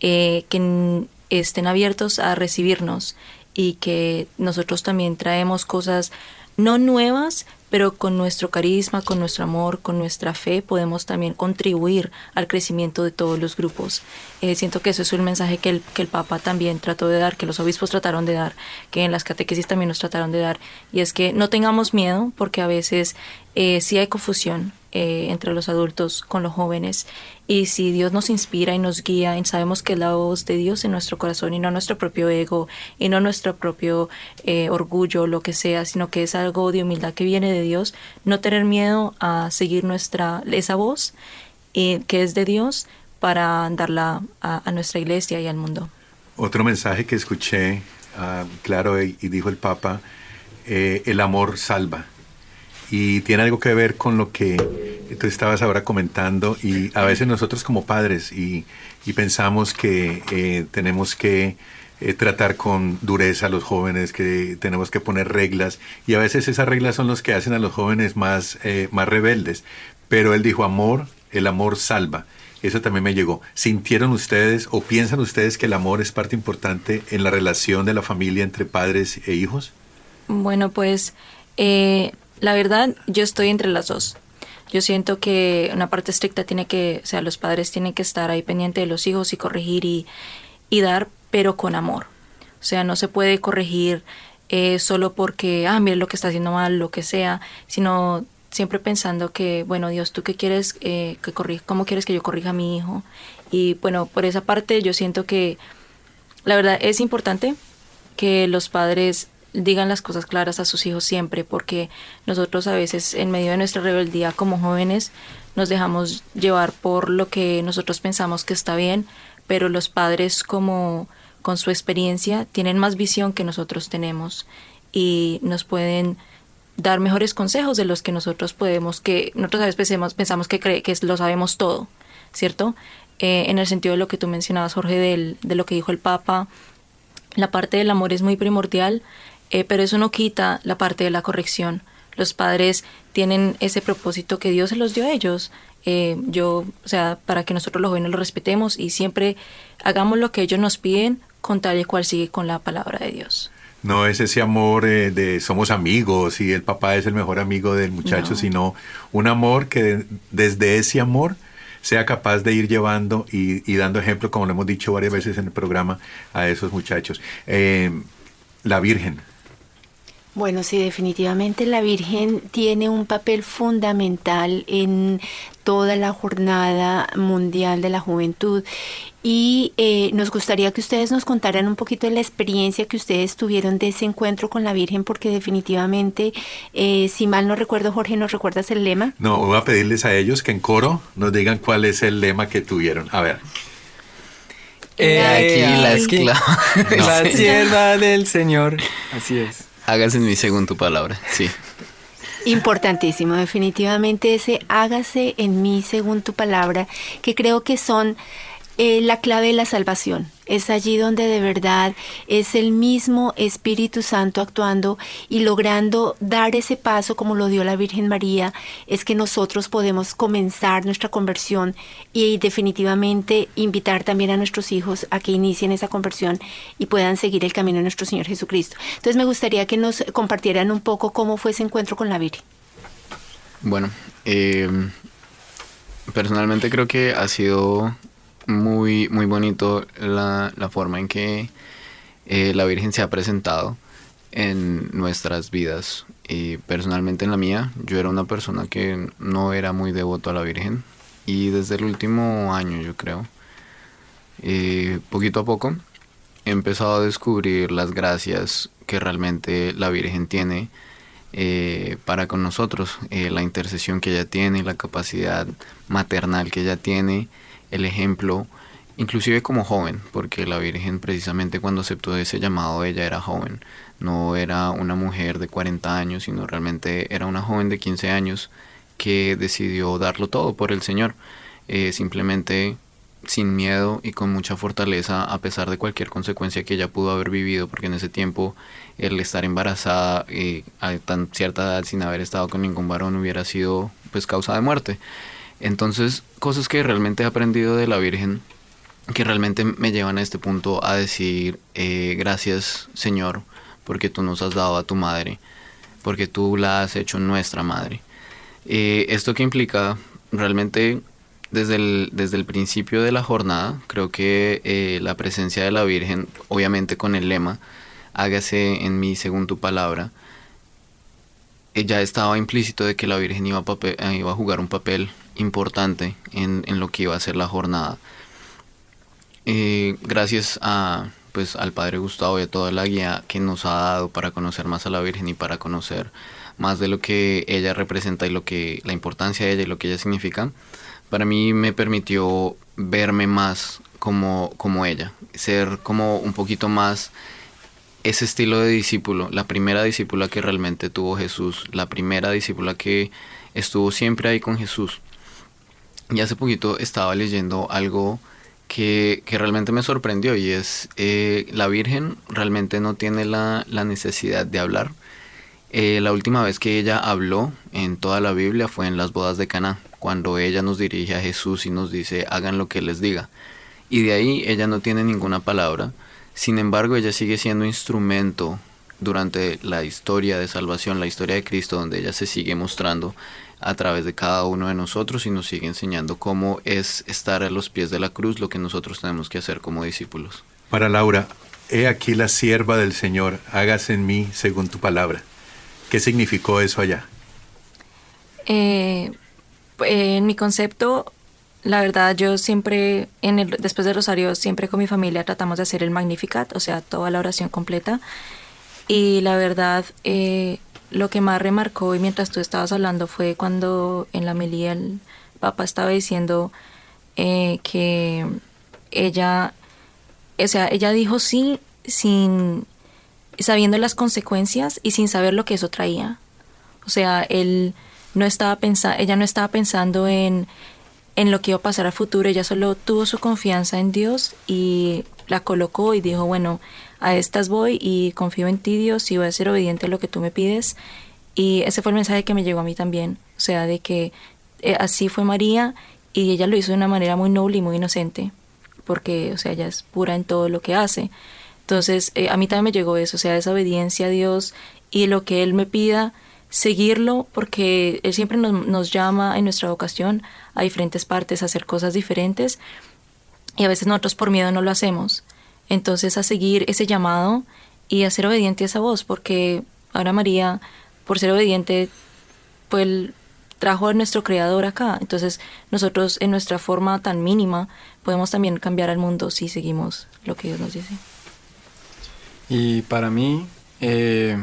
eh, que estén abiertos a recibirnos y que nosotros también traemos cosas no nuevas, pero con nuestro carisma, con nuestro amor, con nuestra fe, podemos también contribuir al crecimiento de todos los grupos. Eh, siento que eso es un mensaje que el, que el Papa también trató de dar, que los obispos trataron de dar, que en las catequesis también nos trataron de dar, y es que no tengamos miedo, porque a veces eh, sí hay confusión, eh, entre los adultos con los jóvenes. Y si Dios nos inspira y nos guía, y sabemos que la voz de Dios en nuestro corazón y no nuestro propio ego y no nuestro propio eh, orgullo, lo que sea, sino que es algo de humildad que viene de Dios, no tener miedo a seguir nuestra esa voz eh, que es de Dios para darla a, nuestra iglesia y al mundo. Otro mensaje que escuché, ah, claro, y, dijo el Papa, el amor salva y tiene algo que ver con lo que tú estabas ahora comentando y a veces nosotros como padres y, pensamos que eh, tenemos que eh, tratar con dureza a los jóvenes, que tenemos que poner reglas y a veces esas reglas son los que hacen a los jóvenes más, eh, más rebeldes. Pero él dijo amor, el amor salva. Eso también me llegó. ¿Sintieron ustedes o piensan ustedes que el amor es parte importante en la relación de la familia entre padres e hijos? Bueno, pues la verdad, yo estoy entre las dos. Yo siento que una parte estricta tiene que, o sea, los padres tienen que estar ahí pendiente de los hijos y corregir y, y dar, pero con amor. O sea, no se puede corregir eh, solo porque, ah, mire lo que está haciendo mal, lo que sea, sino siempre pensando que, bueno, Dios, ¿tú qué quieres eh, que corrija? ¿Cómo quieres que yo corrija a mi hijo? Y bueno, por esa parte yo siento que la verdad es importante que los padres digan las cosas claras a sus hijos siempre, porque nosotros a veces en medio de nuestra rebeldía como jóvenes nos dejamos llevar por lo que nosotros pensamos que está bien, pero los padres como con su experiencia tienen más visión que nosotros tenemos y nos pueden dar mejores consejos de los que nosotros podemos, que nosotros a veces pensamos, que, cree, que lo sabemos todo, ¿cierto? Eh, en el sentido de lo que tú mencionabas, Jorge, del, de lo que dijo el Papa, la parte del amor es muy primordial, eh, pero eso no quita la parte de la corrección. Los padres tienen ese propósito que Dios se los dio a ellos. Eh, yo, o sea, para que nosotros los jóvenes los respetemos y siempre hagamos lo que ellos nos piden con tal y cual sigue con la palabra de Dios. No es ese amor eh, de somos amigos y el papá es el mejor amigo del muchacho, sino un amor que desde ese amor sea capaz de ir llevando y, dando ejemplo, como lo hemos dicho varias veces en el programa, a esos muchachos. la Virgen, bueno, sí, definitivamente la Virgen tiene un papel fundamental en toda la jornada mundial de la juventud y eh, nos gustaría que ustedes nos contaran un poquito de la experiencia que ustedes tuvieron de ese encuentro con la Virgen, porque definitivamente, eh, si mal no recuerdo, Jorge, ¿nos recuerdas el lema? No, voy a pedirles a ellos que en coro nos digan cuál es el lema que tuvieron. A ver. Eh, aquí la esclava. La sierva del Señor. Así es. Hágase en mí según tu palabra, sí. Importantísimo, definitivamente ese hágase en mí según tu palabra, que creo que son eh, la clave de la salvación. Es allí donde de verdad es el mismo Espíritu Santo actuando y logrando dar ese paso como lo dio la Virgen María, es que nosotros podemos comenzar nuestra conversión y definitivamente invitar también a nuestros hijos a que inicien esa conversión y puedan seguir el camino de nuestro Señor Jesucristo. Entonces me gustaría que nos compartieran un poco cómo fue ese encuentro con la Virgen. Bueno, eh, personalmente creo que ha sido muy, muy bonito la, forma en que eh, la Virgen se ha presentado en nuestras vidas. Y personalmente en la mía, yo era una persona que no era muy devoto a la Virgen. Y desde el último año, yo creo, eh, poquito a poco, he empezado a descubrir las gracias que realmente la Virgen tiene eh, para con nosotros, la intercesión que ella tiene, la capacidad maternal que ella tiene el ejemplo, inclusive como joven, porque la Virgen precisamente cuando aceptó ese llamado ella era joven, no era una mujer de 40 años, sino realmente era una joven de 15 años que decidió darlo todo por el Señor. Eh, simplemente sin miedo y con mucha fortaleza a pesar de cualquier consecuencia que ella pudo haber vivido, porque en ese tiempo el estar embarazada eh, a tan cierta edad sin haber estado con ningún varón hubiera sido pues causa de muerte. Entonces, cosas que realmente he aprendido de la Virgen, que realmente me llevan a este punto a decir eh, gracias Señor, porque tú nos has dado a tu madre, porque tú la has hecho nuestra madre. Eh, esto que implica realmente desde el, desde el principio de la jornada, creo que eh, la presencia de la Virgen, obviamente con el lema, hágase en mí según tu palabra, ya estaba implícito de que la Virgen iba a, iba a jugar un papel importante en, en, lo que iba a ser la jornada. gracias a pues al Padre Gustavo y a toda la guía que nos ha dado para conocer más a la Virgen y para conocer más de lo que ella representa y lo que la importancia de ella y lo que ella significa, para mí me permitió verme más como, como ella, ser como un poquito más ese estilo de discípulo, la primera discípula que realmente tuvo Jesús, la primera discípula que estuvo siempre ahí con Jesús. Y hace poquito estaba leyendo algo que, que realmente me sorprendió y es eh, la Virgen realmente no tiene la, la necesidad de hablar. Eh, la última vez que ella habló en toda la Biblia fue en las bodas de Caná, cuando ella nos dirige a Jesús y nos dice hagan lo que les diga. Y de ahí ella no tiene ninguna palabra. Sin embargo, ella sigue siendo instrumento durante la historia de salvación, la historia de Cristo, donde ella se sigue mostrando a través de cada uno de nosotros y nos sigue enseñando cómo es estar a los pies de la cruz, lo que nosotros tenemos que hacer como discípulos. Para Laura, he aquí la sierva del Señor, hágase en mí según tu palabra. ¿Qué significó eso allá? Eh, en mi concepto, la verdad, yo siempre, en el, después de Rosario, siempre con mi familia tratamos de hacer el Magnificat, o sea, toda la oración completa. Y la verdad, eh, lo que más remarcó y mientras tú estabas hablando fue cuando en la melía el papá estaba diciendo eh, que ella, o sea, ella dijo sí sin sabiendo las consecuencias y sin saber lo que eso traía. O sea, él no estaba pensando, ella no estaba pensando en, en lo que iba a pasar al futuro, ella solo tuvo su confianza en Dios y la colocó y dijo, bueno, a estas voy y confío en ti Dios y voy a ser obediente a lo que tú me pides. Y ese fue el mensaje que me llegó a mí también, o sea, de que eh, así fue María y ella lo hizo de una manera muy noble y muy inocente, porque, o sea, ella es pura en todo lo que hace. Entonces, eh, a mí también me llegó eso, o sea, esa obediencia a Dios y lo que Él me pida, seguirlo, porque Él siempre nos, nos llama en nuestra vocación a diferentes partes, a hacer cosas diferentes, y a veces nosotros por miedo no lo hacemos. Entonces, a seguir ese llamado y a ser obediente a esa voz, porque ahora María por ser obediente, pues trajo a nuestro creador acá. Entonces nosotros en nuestra forma tan mínima podemos también cambiar al mundo si seguimos lo que Dios nos dice. Y para mí, eh,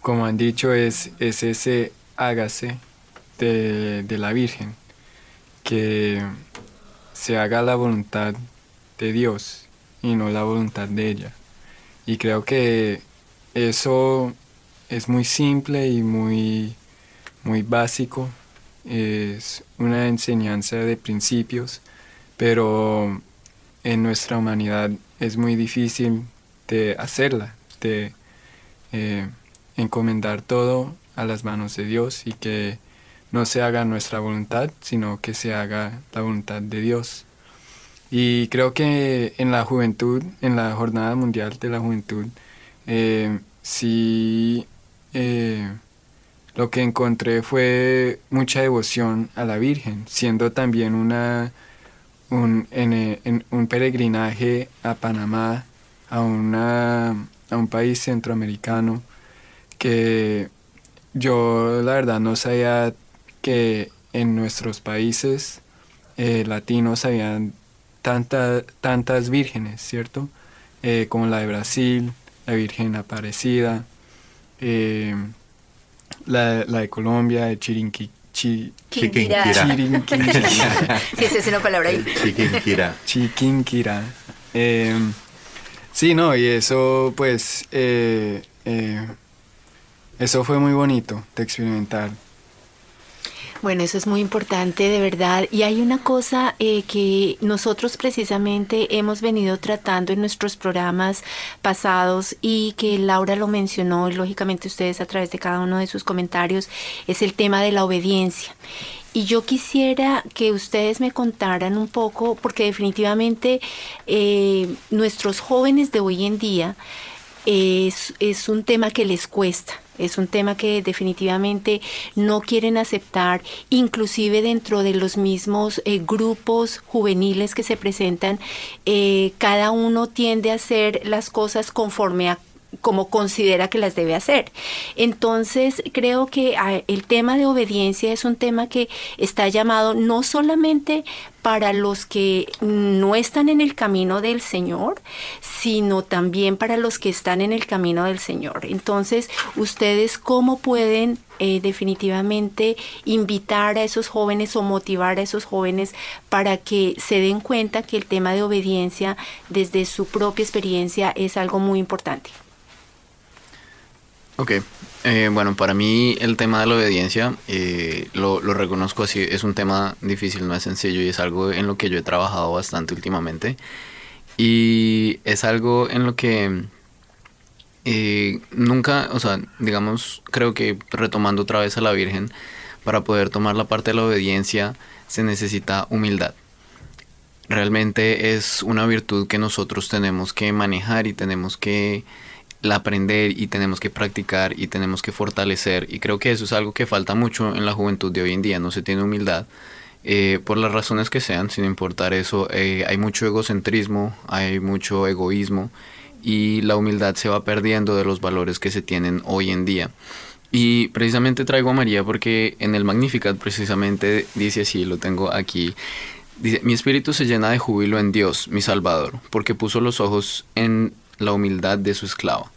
como han dicho, es, es ese hágase de, de la Virgen, que se haga la voluntad de Dios y no la voluntad de ella. Y creo que eso es muy simple y muy, muy básico. Es una enseñanza de principios, pero en nuestra humanidad es muy difícil de hacerla, de eh, encomendar todo a las manos de Dios y que no se haga nuestra voluntad, sino que se haga la voluntad de Dios. Y creo que en la juventud, en la Jornada Mundial de la Juventud, eh, sí eh, lo que encontré fue mucha devoción a la Virgen, siendo también una, un, un peregrinaje a Panamá, a, una, a un país centroamericano, que yo la verdad no sabía que en nuestros países eh, latinos habían tanta, tantas vírgenes, ¿cierto? Eh, como la de Brasil, la Virgen Aparecida, eh, la, la, de Colombia, de Chirinqui, chi, Chiquinquirá. sí, esa es una palabra ahí. Chiquinquirá. Chiquinquirá. Eh, sí, no, y eso pues, eh, eh, eso fue muy bonito de experimentar. Bueno, eso es muy importante, de verdad. Y hay una cosa eh, que nosotros precisamente hemos venido tratando en nuestros programas pasados y que Laura lo mencionó, y lógicamente ustedes a través de cada uno de sus comentarios, es el tema de la obediencia. Y yo quisiera que ustedes me contaran un poco, porque definitivamente eh, nuestros jóvenes de hoy en día es, es un tema que les cuesta es un tema que definitivamente no quieren aceptar, inclusive dentro de los mismos eh, grupos juveniles que se presentan, eh, cada uno tiende a hacer las cosas conforme a como considera que las debe hacer. Entonces, creo que ah, el tema de obediencia es un tema que está llamado no solamente para los que no están en el camino del Señor, sino también para los que están en el camino del Señor. Entonces, ustedes cómo pueden eh, definitivamente invitar a esos jóvenes o motivar a esos jóvenes para que se den cuenta que el tema de obediencia desde su propia experiencia es algo muy importante. Ok, eh, bueno, para mí el tema de la obediencia, eh, lo, reconozco así, es un tema difícil, no es sencillo y es algo en lo que yo he trabajado bastante últimamente. Y es algo en lo que eh, nunca, o sea, digamos, creo que retomando otra vez a la Virgen, para poder tomar la parte de la obediencia se necesita humildad. Realmente es una virtud que nosotros tenemos que manejar y tenemos que aprender y tenemos que practicar y tenemos que fortalecer y creo que eso es algo que falta mucho en la juventud de hoy en día, no se tiene humildad eh, por las razones que sean, sin importar eso, eh, hay mucho egocentrismo, hay mucho egoísmo y la humildad se va perdiendo de los valores que se tienen hoy en día. Y precisamente traigo a María porque en el Magnificat precisamente dice así, lo tengo aquí, mi espíritu se llena de júbilo en Dios, mi Salvador, porque puso los ojos en la humildad de su esclava.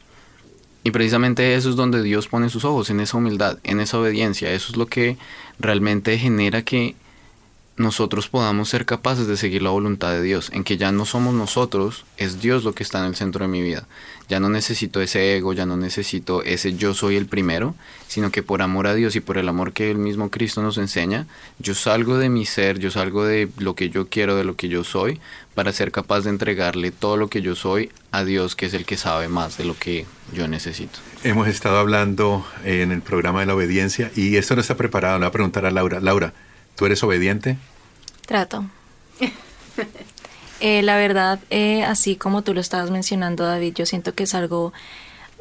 Y precisamente eso es donde Dios pone sus ojos, en esa humildad, en esa obediencia. Eso es lo que realmente genera que nosotros podamos ser capaces de seguir la voluntad de Dios, en que ya no somos nosotros, es Dios lo que está en el centro de mi vida. Ya no necesito ese ego, ya no necesito ese yo soy el primero, sino que por amor a Dios y por el amor que el mismo Cristo nos enseña, yo salgo de mi ser, yo salgo de lo que yo quiero, de lo que yo soy, para ser capaz de entregarle todo lo que yo soy a Dios, que es el que sabe más de lo que yo necesito. Hemos estado hablando en el programa de la obediencia y esto no está preparado. Le voy a preguntar a Laura. Laura, ¿Tú eres obediente? Trato. eh, la verdad, eh, así como tú lo estabas mencionando, David, yo siento que es algo,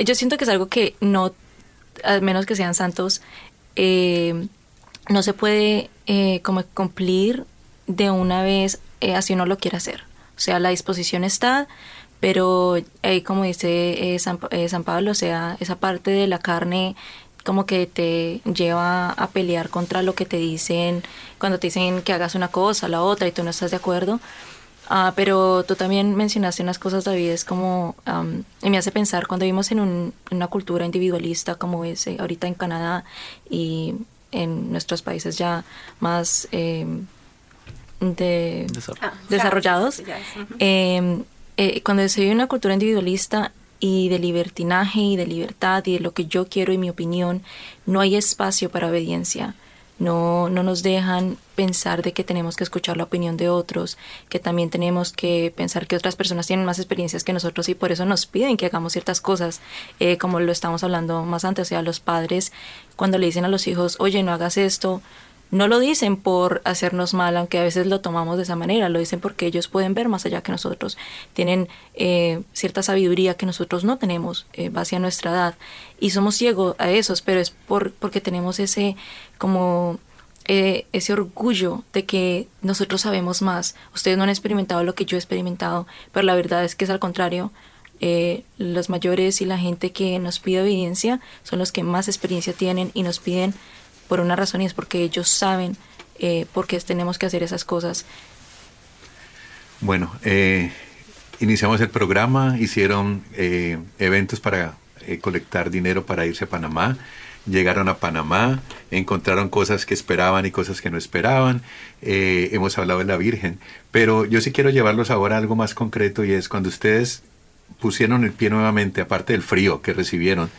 yo siento que es algo que no, al menos que sean santos, eh, no se puede eh, como cumplir de una vez así uno lo quiere hacer. O sea, la disposición está, pero como dice San, San Pablo, o sea, esa parte de la carne como que te lleva a pelear contra lo que te dicen, cuando te dicen que hagas una cosa, la otra y tú no estás de acuerdo. Ah, pero tú también mencionaste unas cosas, David, es como, y me hace pensar, cuando vivimos en una cultura individualista como es eh, ahorita en Canadá y en nuestros países ya más em, de, ah, desarrollados, em, eh, cuando se vive una cultura individualista, y de libertinaje y de libertad y de lo que yo quiero y mi opinión, no hay espacio para obediencia. No, no nos dejan pensar de que tenemos que escuchar la opinión de otros, que también tenemos que pensar que otras personas tienen más experiencias que nosotros y por eso nos piden que hagamos ciertas cosas, eh, como lo estamos hablando más antes, o sea, los padres cuando le dicen a los hijos, oye, no hagas esto, no lo dicen por hacernos mal, aunque a veces lo tomamos de esa manera, lo dicen porque ellos pueden ver más allá que nosotros, tienen eh, cierta sabiduría que nosotros no tenemos eh, base a nuestra edad y somos ciegos a esos, pero es por, porque tenemos ese como eh, ese orgullo de que nosotros sabemos más. Ustedes no han experimentado lo que yo he experimentado, pero la verdad es que es al contrario. los mayores y la gente que nos pide evidencia son los que más experiencia tienen y nos piden por una razón y es porque ellos saben eh, por qué tenemos que hacer esas cosas. Bueno, eh, iniciamos el programa, hicieron eh, eventos para eh, colectar dinero para irse a Panamá, llegaron a Panamá, encontraron cosas que esperaban y cosas que no esperaban, hemos hablado de la Virgen, pero yo sí quiero llevarlos ahora a algo más concreto y es cuando ustedes pusieron el pie nuevamente, aparte del frío que recibieron,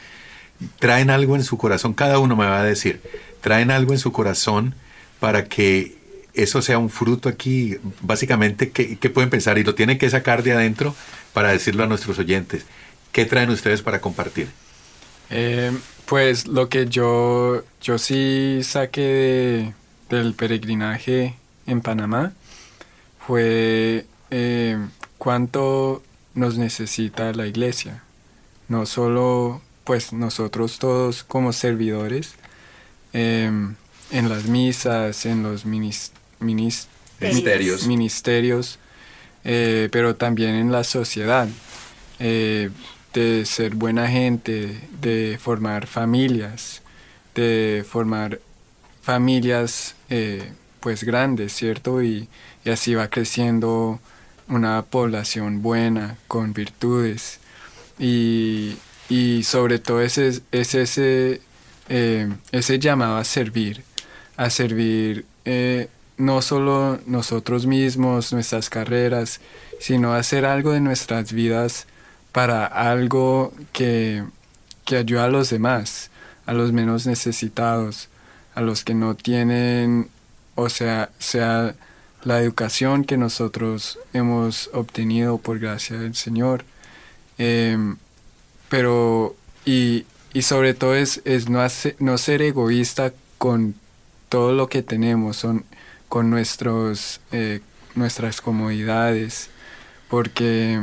traen algo en su corazón, cada uno me va a decir, traen algo en su corazón para que eso sea un fruto aquí? Básicamente, ¿qué, qué pueden pensar? Y lo tienen que sacar de adentro para decirlo a nuestros oyentes. ¿Qué traen ustedes para compartir? Eh, pues lo que yo, yo sí saqué de- del peregrinaje en Panamá fue eh, cuánto nos necesita la iglesia. No solo pues nosotros todos como servidores, eh, en las misas, en los minis- minis- Ministerios. ministerios, eh, pero también en la sociedad, eh, de ser buena gente, de formar familias, de formar familias eh, pues grandes, ¿cierto? Y, y así va creciendo una población buena, con virtudes. Y, y sobre todo ese, es ese, eh, ese llamado a servir, a servir eh, no solo nosotros mismos, nuestras carreras, sino hacer algo de nuestras vidas para algo que, que ayuda a los demás, a los menos necesitados, a los que no tienen, o sea, sea la educación que nosotros hemos obtenido por gracia del Señor. Em, pero, y, y sobre todo es, es no, hace- no ser egoísta con todo lo que tenemos, son, con nuestros, eh, nuestras comodidades, porque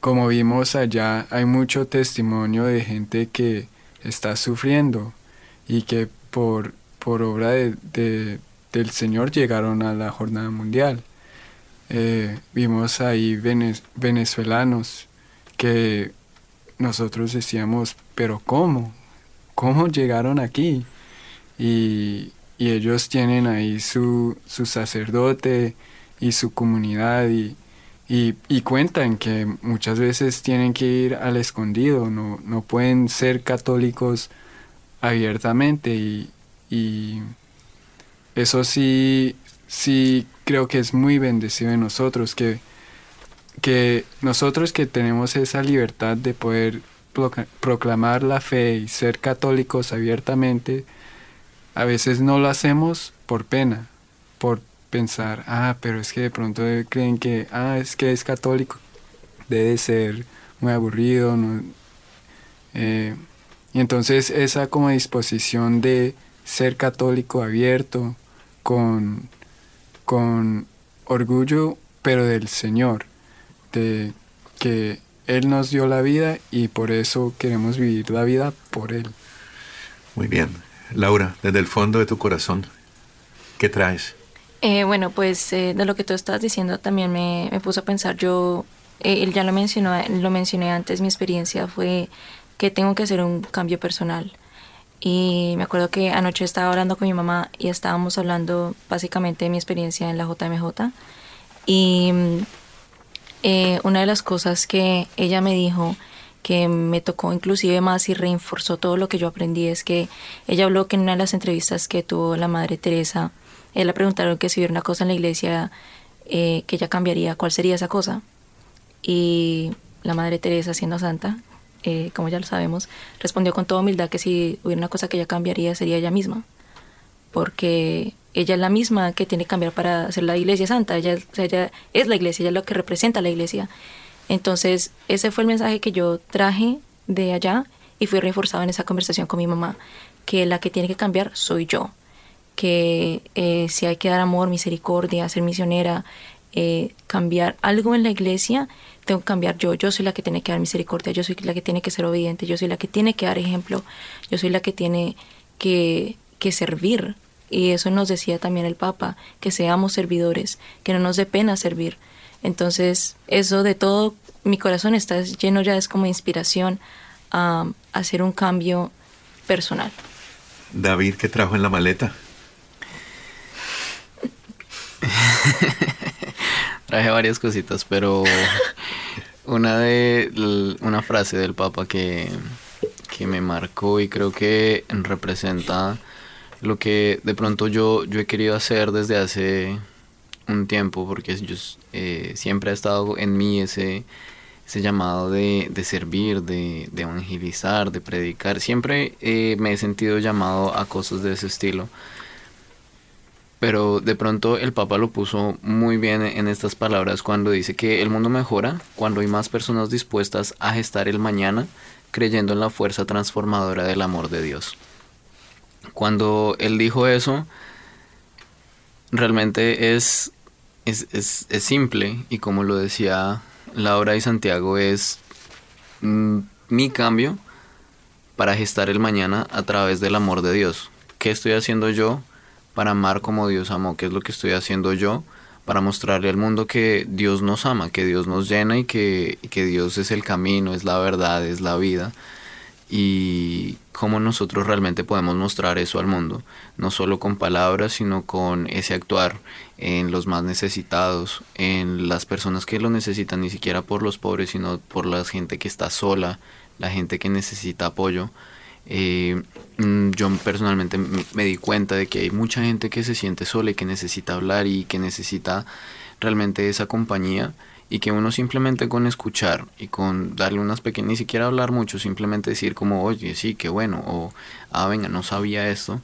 como vimos allá, hay mucho testimonio de gente que está sufriendo y que por, por obra de, de- del Señor llegaron a la jornada mundial. Eh, vimos ahí vene- venezolanos que nosotros decíamos, pero ¿cómo? ¿Cómo llegaron aquí? Y, y ellos tienen ahí su, su sacerdote y su comunidad y, y, cuentan que muchas veces tienen que ir al escondido, no, no pueden ser católicos abiertamente y, eso sí, sí creo que es muy bendecido de nosotros, que, que nosotros que tenemos esa libertad de poder proclamar la fe y ser católicos abiertamente, a veces no lo hacemos por pena, por pensar, ah, pero es que de pronto creen que, ah, es que es católico, debe ser muy aburrido, no- eh, y entonces esa como disposición de ser católico abierto, con, con orgullo, pero del Señor, de que Él nos dio la vida y por eso queremos vivir la vida por Él. Muy bien. Laura, desde el fondo de tu corazón, ¿qué traes? Eh, bueno, pues eh, de lo que tú estás diciendo también me, me puso a pensar. Yo, eh, él ya lo mencionó, lo mencioné antes. Mi experiencia fue que tengo que hacer un cambio personal. Y me acuerdo que anoche estaba hablando con mi mamá y estábamos hablando básicamente de mi experiencia en la JMJ. Y mm, eh, una de las cosas que ella me dijo que me tocó inclusive más y reforzó todo lo que yo aprendí es que ella habló que en una de las entrevistas que tuvo la Madre Teresa, ella le preguntaron que si hubiera una cosa en la iglesia eh, que ella cambiaría, ¿cuál sería esa cosa? Y la Madre Teresa, siendo santa, eh, como ya lo sabemos, respondió con toda humildad que si hubiera una cosa que ella cambiaría sería ella misma, porque ella es la misma que tiene que cambiar para ser la iglesia santa, ella, o sea, ella es la iglesia, ella es lo que representa a la iglesia. Entonces, ese fue el mensaje que yo traje de allá y fui reforzado en esa conversación con mi mamá, que la que tiene que cambiar soy yo, que eh, si hay que dar amor, misericordia, ser misionera, eh, cambiar algo en la iglesia, tengo que cambiar yo. Yo soy la que tiene que dar misericordia, yo soy la que tiene que ser obediente, yo soy la que tiene que dar ejemplo, yo soy la que tiene que, que servir. Y eso nos decía también el Papa, que seamos servidores, que no nos dé pena servir. Entonces, eso de todo, mi corazón está lleno ya, es como inspiración a hacer un cambio personal. David, ¿qué trajo en la maleta? Traje varias cositas, pero una de una frase del Papa que, que me marcó y creo que representa lo que de pronto yo, yo he querido hacer desde hace un tiempo, porque yo eh, siempre ha estado en mí ese, ese llamado de, de servir, de, evangelizar, de predicar. Siempre eh, me he sentido llamado a cosas de ese estilo. pero de pronto el Papa lo puso muy bien en estas palabras cuando dice que el mundo mejora cuando hay más personas dispuestas a gestar el mañana creyendo en la fuerza transformadora del amor de Dios. Cuando él dijo eso, realmente es, es, es, simple y como lo decía Laura y Santiago, es mm, mi cambio para gestar el mañana a través del amor de Dios. ¿Qué estoy haciendo yo para amar como Dios amó? ¿Qué es lo que estoy haciendo yo para mostrarle al mundo que Dios nos ama, que Dios nos llena y que, que Dios es el camino, es la verdad, es la vida? Y cómo nosotros realmente podemos mostrar eso al mundo, no solo con palabras, sino con ese actuar en los más necesitados, en las personas que lo necesitan, ni siquiera por los pobres, sino por la gente que está sola, la gente que necesita apoyo. Eh, mm, yo personalmente me di cuenta de que hay mucha gente que se siente sola y que necesita hablar y que necesita realmente esa compañía y que uno simplemente con escuchar y con darle unas pequeñas, ni siquiera hablar mucho, simplemente decir como, oye, sí, qué bueno, o, ah, venga, no sabía esto,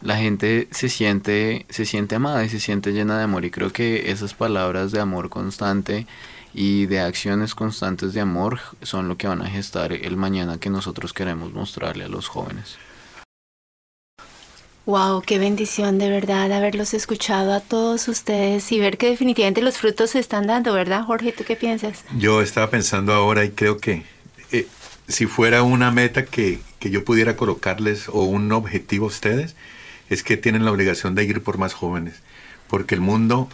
la gente se siente, se siente amada y se siente llena de amor y creo que esas palabras de amor constante y de acciones constantes de amor son lo que van a gestar el mañana que nosotros queremos mostrarle a los jóvenes. Wow, qué bendición de verdad haberlos escuchado a todos ustedes y ver que definitivamente los frutos se están dando, ¿verdad, Jorge? ¿Tú qué piensas? Yo estaba pensando ahora y creo que eh, si fuera una meta que, que yo pudiera colocarles o un objetivo a ustedes, es que tienen la obligación de ir por más jóvenes, porque el mundo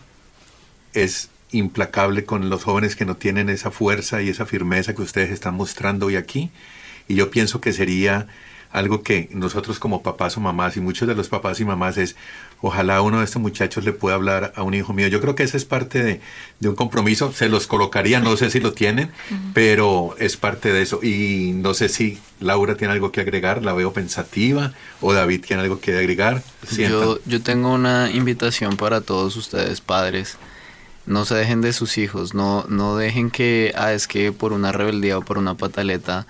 es implacable con los jóvenes que no tienen esa fuerza y esa firmeza que ustedes están mostrando hoy aquí. Y yo pienso que sería algo que nosotros como papás o mamás y muchos de los papás y mamás es, ojalá uno de estos muchachos le pueda hablar a un hijo mío. Yo creo que esa es parte de, un compromiso, se los colocaría, no sé si lo tienen, pero es parte de eso. Y no sé si Laura tiene algo que agregar, la veo pensativa, o David tiene algo que agregar. Yo, yo tengo una invitación para todos ustedes, padres no se dejen de sus hijos, no, no dejen que, ah, es que por una rebeldía o por una pataleta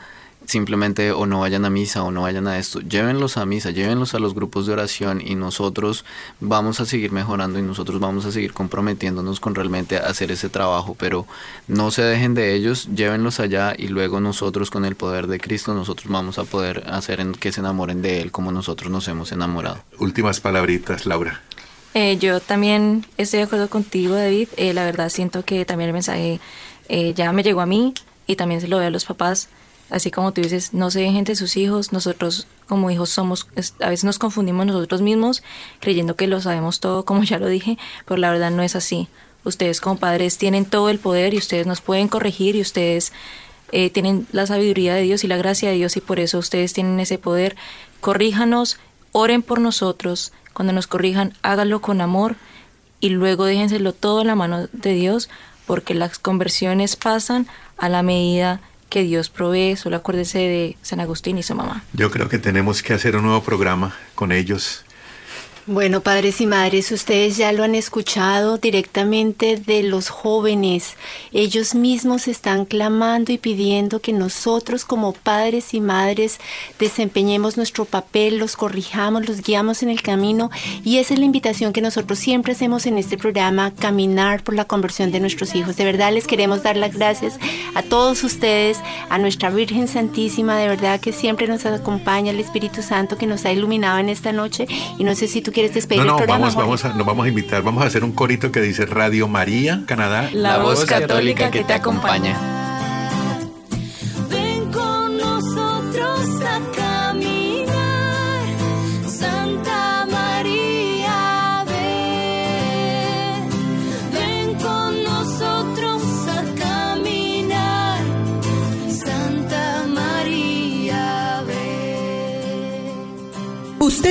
simplemente o no vayan a misa o no vayan a esto, llévenlos a misa, llévenlos a los grupos de oración y nosotros vamos a seguir mejorando y nosotros vamos a seguir comprometiéndonos con realmente hacer ese trabajo, pero no se dejen de ellos, llévenlos allá y luego nosotros con el poder de Cristo nosotros vamos a poder hacer que se enamoren de Él como nosotros nos hemos enamorado. Últimas palabritas, Laura. Eh, yo también estoy de acuerdo contigo, David. Eh, la verdad siento que también el mensaje eh, ya me llegó a mí y también se lo ve a los papás. Así como tú dices, no se dejen de sus hijos. Nosotros como hijos somos, a veces nos confundimos nosotros mismos creyendo que lo sabemos todo, como ya lo dije, pero la verdad no es así. Ustedes como padres tienen todo el poder y ustedes nos pueden corregir y ustedes tienen la sabiduría de Dios y la gracia de Dios y por eso ustedes tienen ese poder. Corríjanos, oren por nosotros, cuando nos corrijan, háganlo con amor y luego déjenselo todo en la mano de Dios, porque las conversiones pasan a la medida que Dios provee. Solo acuérdese de San Agustín y su mamá. Yo creo que tenemos que hacer un nuevo programa con ellos bueno, padres y madres, ustedes ya lo han escuchado directamente de los jóvenes. Ellos mismos están clamando y pidiendo que nosotros como padres y madres desempeñemos nuestro papel, los corrijamos, los guiamos en el camino y esa es la invitación que nosotros siempre hacemos en este programa, caminar por la conversión de nuestros hijos. De verdad les queremos dar las gracias a todos ustedes, a nuestra Virgen Santísima, de verdad que siempre nos acompaña el Espíritu Santo que nos ha iluminado en esta noche y no sé si tú quieres despedir no, no, Vamos, vamos a, nos vamos a invitar, vamos a hacer un corito que dice Radio María, Canadá. La, voz católica que te acompaña.